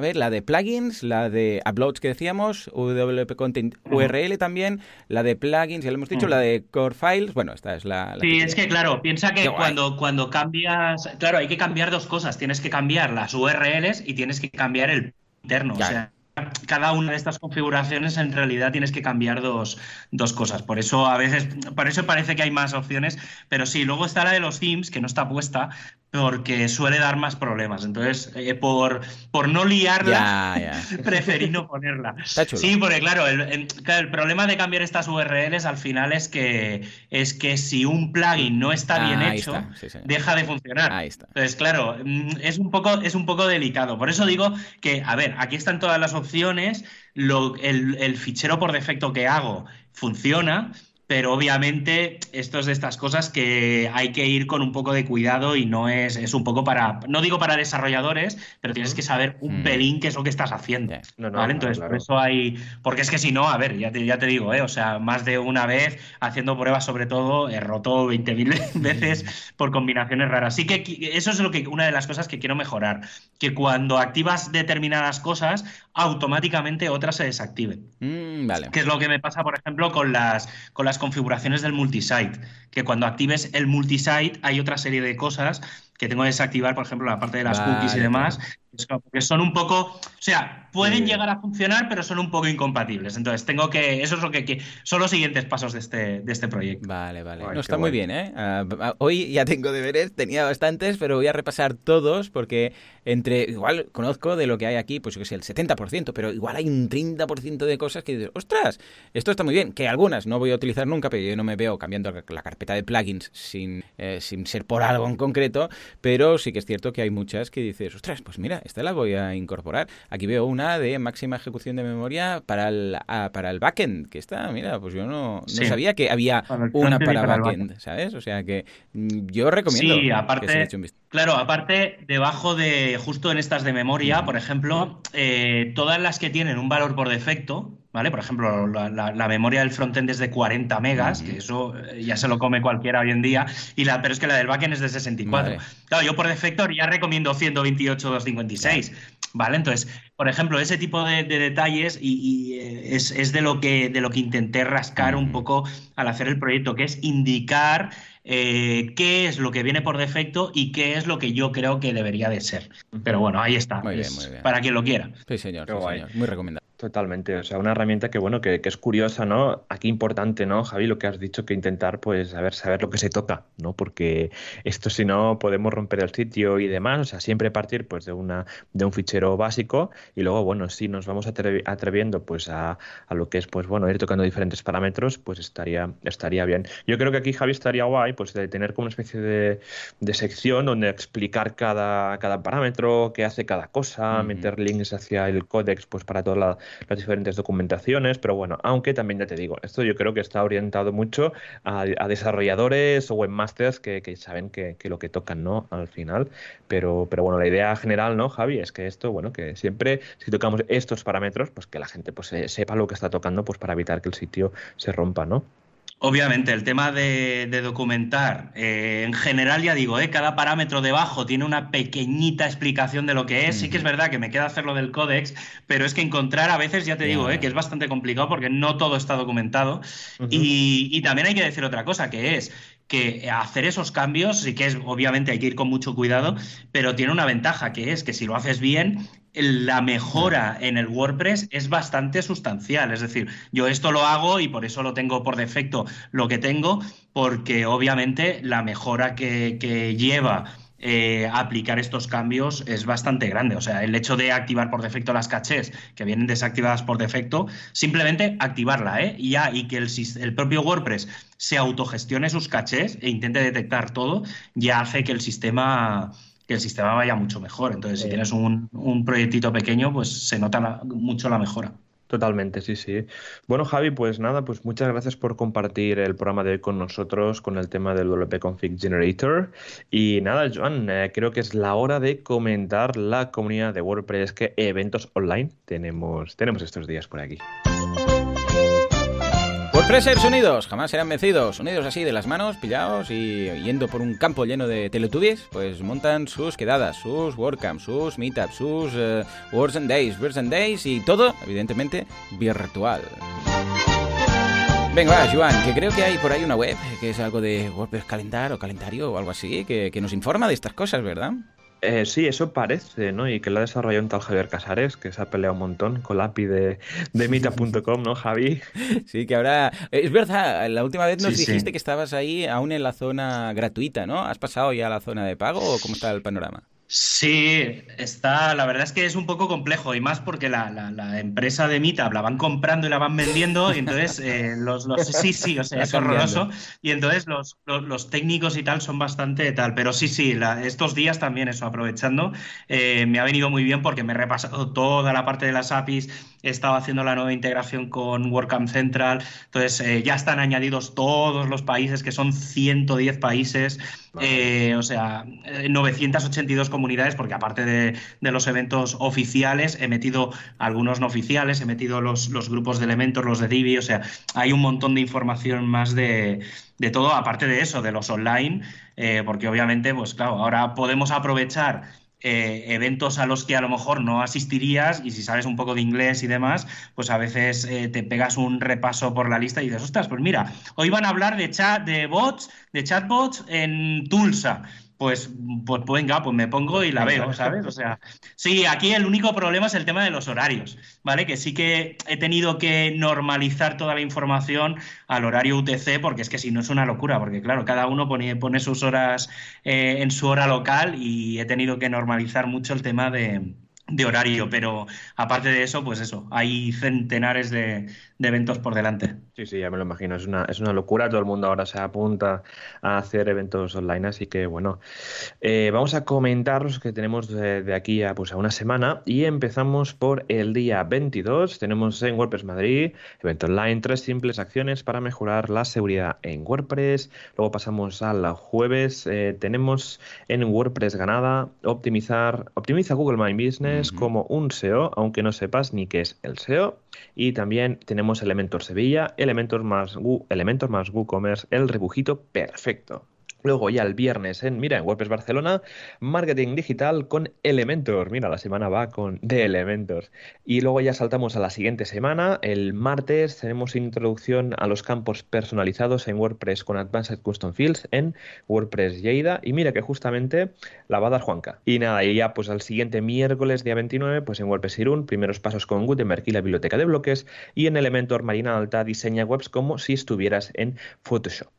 B: ver, la de plugins, la de uploads que decíamos, WP Content URL también, la de plugins, ya lo hemos dicho, la de core files, bueno, esta es la...
C: sí, es que claro, piensa que cuando, cuando cambias, claro, hay que cambiar dos cosas, tienes que cambiar las URLs y tienes que cambiar el interno, o sea cada una de estas configuraciones en realidad tienes que cambiar dos, dos, cosas. Por eso a veces, por eso parece que hay más opciones, pero sí, luego está la de los themes, que no está puesta, porque suele dar más problemas. Entonces, eh, por, por no liarla, preferí no ponerla. Sí, porque claro el, problema de cambiar estas URLs al final es que, es que si un plugin no está bien hecho, deja de funcionar. Entonces, claro, mm, es un, poco, es un poco delicado. Por eso digo que, a ver, aquí están todas las opciones, lo, el, el fichero por defecto que hago funciona, pero obviamente esto es de estas cosas que hay que ir con un poco de cuidado y no es, es un poco para, no digo para desarrolladores, pero tienes que saber un mm. pelín qué es lo que estás haciendo. ¿vale? Entonces, por eso hay, porque es que si no, a ver, ya te, ya te digo, ¿eh? o sea, más de una vez haciendo pruebas sobre todo, he roto 20.000 veces por combinaciones raras. Así que eso es lo que, una de las cosas que quiero mejorar, que cuando activas determinadas cosas, automáticamente otras se desactiven.
B: Mm, vale.
C: Que es lo que me pasa, por ejemplo, con las, con las configuraciones del multisite, que cuando actives el multisite hay otra serie de cosas que tengo que desactivar, por ejemplo, la parte de las cookies y demás, porque son un poco, o sea, pueden llegar a funcionar, pero son un poco incompatibles. Entonces, tengo que, eso es lo que, son los siguientes pasos de este, de este proyecto.
B: Vale, vale. no, está muy bien, ¿eh? Ah, hoy ya tengo deberes, tenía bastantes, pero voy a repasar todos porque entre, igual conozco de lo que hay aquí, pues yo que sé, el 70%, pero igual hay un 30% de cosas que dices, ostras, esto está muy bien, que algunas no voy a utilizar nunca, pero yo no me veo cambiando la carpeta de plugins sin, eh, sin ser por algo en concreto, pero sí que es cierto que hay muchas que dices, ostras, pues mira, esta la voy a incorporar. Aquí veo una de máxima ejecución de memoria para el, para el backend, que está, mira, pues yo no, sabía que había una para, backend, ¿sabes? O sea que mm, yo recomiendo
C: sí, aparte, Claro, aparte, debajo de, justo en estas de memoria, por ejemplo, eh, todas las que tienen un valor por defecto, ¿vale? Por ejemplo, la, memoria del frontend es de 40 megas, que eso eh, ya se lo come cualquiera hoy en día, y la, pero es que la del backend es de 64. Claro, yo por defecto ya recomiendo 128 256, ¿vale? Entonces, por ejemplo, ese tipo de, detalles y, eh, es, de, lo que, de lo que intenté rascar un poco al hacer el proyecto, que es indicar eh, qué es lo que viene por defecto y qué es lo que yo creo que debería de ser. Pero bueno, ahí está. Muy bien, muy bien. Para quien lo quiera.
B: Sí, señor. Sí, señor. Muy recomendable.
A: Totalmente, o sea, una herramienta que bueno, que, es curiosa, ¿no? Aquí importante, ¿no, Javi? Lo que has dicho, que intentar, pues, saber, saber lo que se toca, ¿no? Porque esto si no podemos romper el sitio y demás, o sea, siempre partir, pues, de una, de un fichero básico y luego, bueno, si nos vamos atreviendo, pues, a, a, lo que es, pues, bueno, ir tocando diferentes parámetros, pues estaría, estaría bien. Yo creo que aquí, Javi, estaría guay, pues, de tener como una especie de, de sección donde explicar cada, cada parámetro, qué hace cada cosa, meter links hacia el códex, pues, para toda la las diferentes documentaciones, pero bueno, aunque también ya te digo, esto yo creo que está orientado mucho a, desarrolladores o webmasters que, saben que, que, lo que tocan, ¿no? Al final, pero, pero bueno, la idea general, ¿no, Javi? Es que esto, bueno, que siempre si tocamos estos parámetros, pues que la gente pues sepa lo que está tocando, pues para evitar que el sitio se rompa, ¿no?
C: Obviamente, el tema de, documentar, eh, en general ya digo, eh, cada parámetro debajo tiene una pequeñita explicación de lo que es. Sí que es verdad que me queda hacerlo del códex, pero es que encontrar a veces, ya te digo, eh, que es bastante complicado porque no todo está documentado. y, y también hay que decir otra cosa, que es que hacer esos cambios sí que es, obviamente hay que ir con mucho cuidado, pero tiene una ventaja que es que si lo haces bien, la mejora en el WordPress es bastante sustancial. Es decir, yo esto lo hago y por eso lo tengo por defecto lo que tengo, porque obviamente la mejora que, que lleva eh, aplicar estos cambios es bastante grande. O sea, el hecho de activar por defecto las cachés que vienen desactivadas por defecto, simplemente activarla, ¿eh? Y ya, y que el, el propio WordPress se autogestione sus cachés e intente detectar todo, ya hace que el sistema que el sistema vaya mucho mejor. Entonces, si tienes un, un, proyectito pequeño, pues se nota mucho la mejora.
A: Totalmente, sí, sí. Bueno, Javi, pues nada, pues muchas gracias por compartir el programa de hoy con nosotros con el tema del WP Config Generator. Y nada, Joan, eh, creo que es la hora de comentar la comunidad de WordPress, que eventos online tenemos, tenemos estos días por aquí.
B: WordPressers unidos, jamás serán vencidos, unidos así de las manos, pillados y yendo por un campo lleno de teletubbies, pues montan sus quedadas, sus WordCamps, sus meetups, sus uh, Words and Days, Words and Days y todo, evidentemente, virtual. Venga, va, Joan, que creo que hay por ahí una web que es algo de WordPress calendar o calendario o algo así, que, que nos informa de estas cosas, ¿verdad?
A: Eh, sí, eso parece, ¿no? Y que lo ha desarrollado un tal Javier Casares, que se ha peleado un montón con la API de, de Mita.com, ¿no, Javi?
B: Sí, que ahora... Es verdad, la última vez nos dijiste que estabas ahí aún en la zona gratuita, ¿no? ¿Has pasado ya a la zona de pago o cómo está el panorama?
C: Sí, está, la verdad es que es un poco complejo y más porque la, la, empresa de Meetup la van comprando y la van vendiendo y entonces eh, los, los, sí, sí, o sea, es horroroso. y entonces los, los, técnicos y tal son bastante tal, pero sí, sí, estos días también eso, aprovechando, eh, me ha venido muy bien porque me he repasado toda la parte de las APIs, he estado haciendo la nueva integración con WordCamp Central, entonces eh, ya están añadidos todos los países, que son 110 países, o sea, 982 comunidades, porque aparte de, los eventos oficiales, he metido algunos no oficiales, he metido los, los grupos de elementos, los de Divi, o sea, hay un montón de información más de, de todo, aparte de eso, de los online, eh, porque obviamente, pues claro, ahora podemos aprovechar eh, eventos a los que a lo mejor no asistirías y si sabes un poco de inglés y demás, pues a veces eh, te pegas un repaso por la lista y dices, ostras, pues mira, hoy van a hablar de chat, de bots, de chatbots en Tulsa pues, pues, venga, pues me pongo y la veo, ¿sabes? O sea, sí, aquí el único problema es el tema de los horarios, ¿vale? Que sí que he tenido que normalizar toda la información al horario UTC, porque es que si no es una locura, porque claro, cada uno pone, pone sus horas eh, en su hora local y he tenido que normalizar mucho el tema de, de horario, pero aparte de eso, pues eso, hay centenares de, eventos por delante.
A: Sí, sí, ya me lo imagino. Es una, es una locura. Todo el mundo ahora se apunta a hacer eventos online. Así que, bueno, eh, vamos a comentar los que tenemos de, aquí a, pues, a una semana. Y empezamos por el día 22. Tenemos en WordPress Madrid, evento online, tres simples acciones para mejorar la seguridad en WordPress. Luego pasamos al jueves. Eh, tenemos en WordPress ganada optimizar, optimiza Google My Business como un SEO, aunque no sepas ni qué es el SEO. Y también tenemos Elementor Sevilla, Elementor más, Elementor más WooCommerce, el rebujito perfecto. Luego ya el viernes en, mira, en WordPress Barcelona, marketing digital con Elementor. Mira, la semana va con de Elementor. Y luego ya saltamos a la siguiente semana. El martes tenemos introducción a los campos personalizados en WordPress con Advanced Custom Fields en WordPress Lleida. Y mira que justamente la va a dar Juanca. Y nada, y ya pues al siguiente miércoles, día 29, pues en WordPress Irún, primeros pasos con Gutenberg y la biblioteca de bloques. Y en Elementor Marina Alta diseña webs como si estuvieras en Photoshop.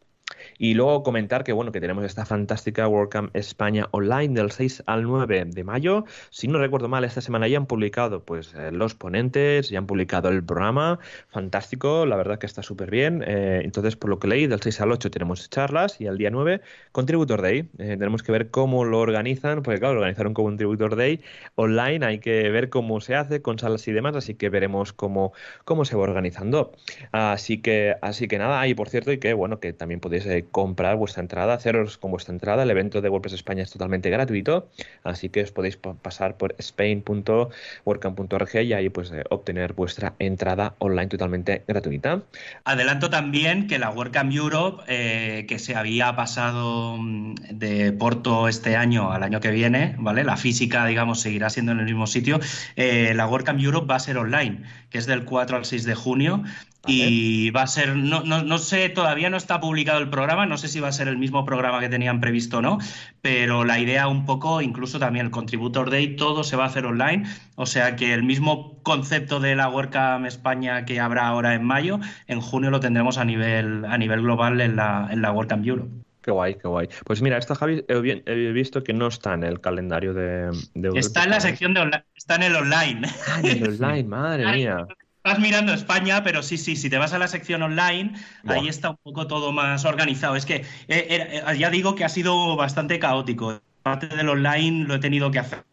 A: Y luego comentar que bueno, que tenemos esta fantástica WordCamp España online del 6 al 9 de mayo. Si no recuerdo mal, esta semana ya han publicado pues eh, los ponentes, ya han publicado el programa. Fantástico, la verdad que está súper bien. Eh, entonces, por lo que leí, del 6 al 8 tenemos charlas y al día 9 Contributor Day. Eh, tenemos que ver cómo lo organizan, porque claro, organizar un Contributor Day online hay que ver cómo se hace con salas y demás, así que veremos cómo, cómo se va organizando. Así que, así que nada, y por cierto, y que bueno, que también podéis comprar vuestra entrada, haceros con vuestra entrada. El evento de WordPress España es totalmente gratuito, así que os podéis pasar por spain.wordcamp.org y ahí pues eh, obtener vuestra entrada online totalmente gratuita.
C: Adelanto también que la WordCamp Europe, eh, que se había pasado mm, de Porto este año al año que viene, ¿vale? La física, digamos, seguirá siendo en el mismo sitio. Eh, la WordCamp Europe va a ser online, que es del 4 al 6 de junio. Y va a ser, no, no, no, sé, todavía no está publicado el programa, no sé si va a ser el mismo programa que tenían previsto o no, pero la idea un poco, incluso también el Contributor Day, todo se va a hacer online, o sea que el mismo concepto de la WordCamp España que habrá ahora en mayo, en junio lo tendremos a nivel, a nivel global en la, en la WordCamp Europe.
A: Qué guay, qué guay. Pues mira, esta Javi he, visto que no está en el calendario de...
C: está en la sección de online, está en el online.
A: Ah, en el online, madre mía.
C: Estás mirando España, pero sí, sí, si te vas a la sección online, ahí está un poco todo más organizado. Es que eh, eh, ya digo que ha sido bastante caótico. Parte del online lo he tenido que hacer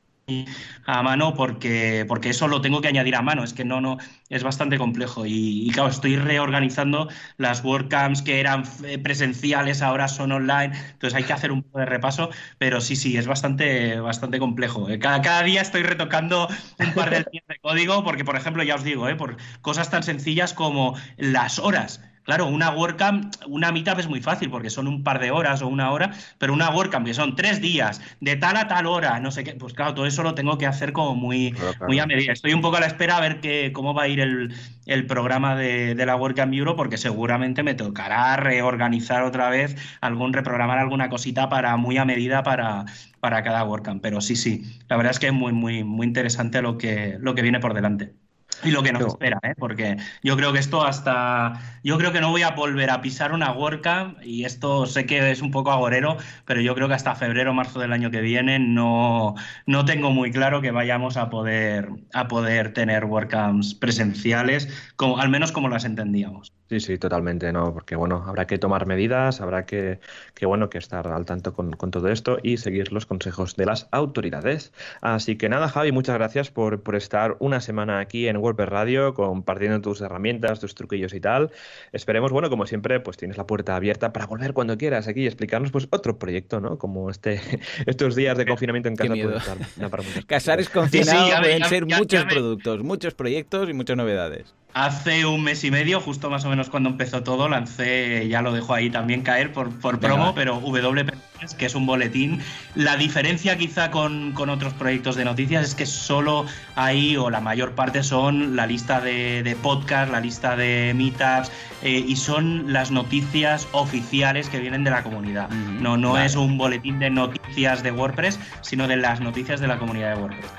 C: a mano porque, porque eso lo tengo que añadir a mano, es que no, no, es bastante complejo y, claro, estoy reorganizando las WordCamps que eran eh, presenciales, ahora son online, entonces hay que hacer un poco de repaso, pero sí, sí, es bastante, bastante complejo. Eh, cada, cada día estoy retocando un par de líneas de código porque, por ejemplo, ya os digo, eh, por cosas tan sencillas como las horas. Claro, una WordCamp, una Meetup es muy fácil porque son un par de horas o una hora, pero una WordCamp que son tres días, de tal a tal hora, no sé qué, pues claro, todo eso lo tengo que hacer como muy, muy a medida. Estoy un poco a la espera a ver qué, cómo va a ir el, programa de, la WordCamp Euro porque seguramente me tocará reorganizar otra vez, algún reprogramar alguna cosita para muy a medida para, para cada WordCamp. Pero sí, sí, la verdad es que es muy, muy, muy interesante lo que, lo que viene por delante. Y lo que nos espera, ¿eh? porque yo creo que esto hasta. Yo creo que no voy a volver a pisar una WordCamp, y esto sé que es un poco agorero, pero yo creo que hasta febrero o marzo del año que viene no, no tengo muy claro que vayamos a poder, a poder tener WordCamps presenciales, como, al menos como las entendíamos.
A: Sí, sí, totalmente, ¿no? Porque bueno, habrá que tomar medidas, habrá que, que bueno, que estar al tanto con, con, todo esto y seguir los consejos de las autoridades. Así que nada, Javi, muchas gracias por, por estar una semana aquí en WordPress Radio, compartiendo tus herramientas, tus truquillos y tal. Esperemos, bueno, como siempre, pues tienes la puerta abierta para volver cuando quieras aquí y explicarnos pues otro proyecto, ¿no? Como este, estos días de confinamiento en casa.
B: Casares confinados pueden ser muchos productos, muchos proyectos y muchas novedades.
C: Hace un mes y medio, justo más o menos cuando empezó todo, lancé, ya lo dejo ahí también caer por, por promo, pero WP, que es un boletín. La diferencia quizá con, con, otros proyectos de noticias es que solo hay, o la mayor parte son la lista de, de podcast, la lista de meetups, eh, y son las noticias oficiales que vienen de la comunidad. No, no es un boletín de noticias de WordPress, sino de las noticias de la comunidad de WordPress.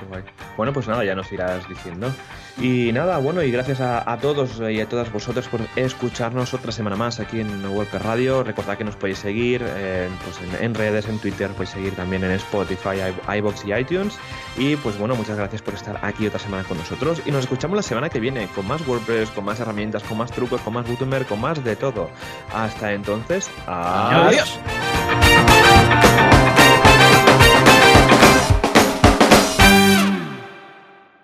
A: Bueno, pues nada, ya nos irás diciendo. Y nada, bueno, y gracias a, todos y a todas vosotros por escucharnos otra semana más aquí en WordPress Radio. Recordad que nos podéis seguir eh, pues en, redes, en Twitter, podéis seguir también en Spotify, iBox y iTunes. Y pues bueno, muchas gracias por estar aquí otra semana con nosotros. Y nos escuchamos la semana que viene con más WordPress, con más herramientas, con más trucos, con más Gutenberg, con más de todo. Hasta entonces, adiós.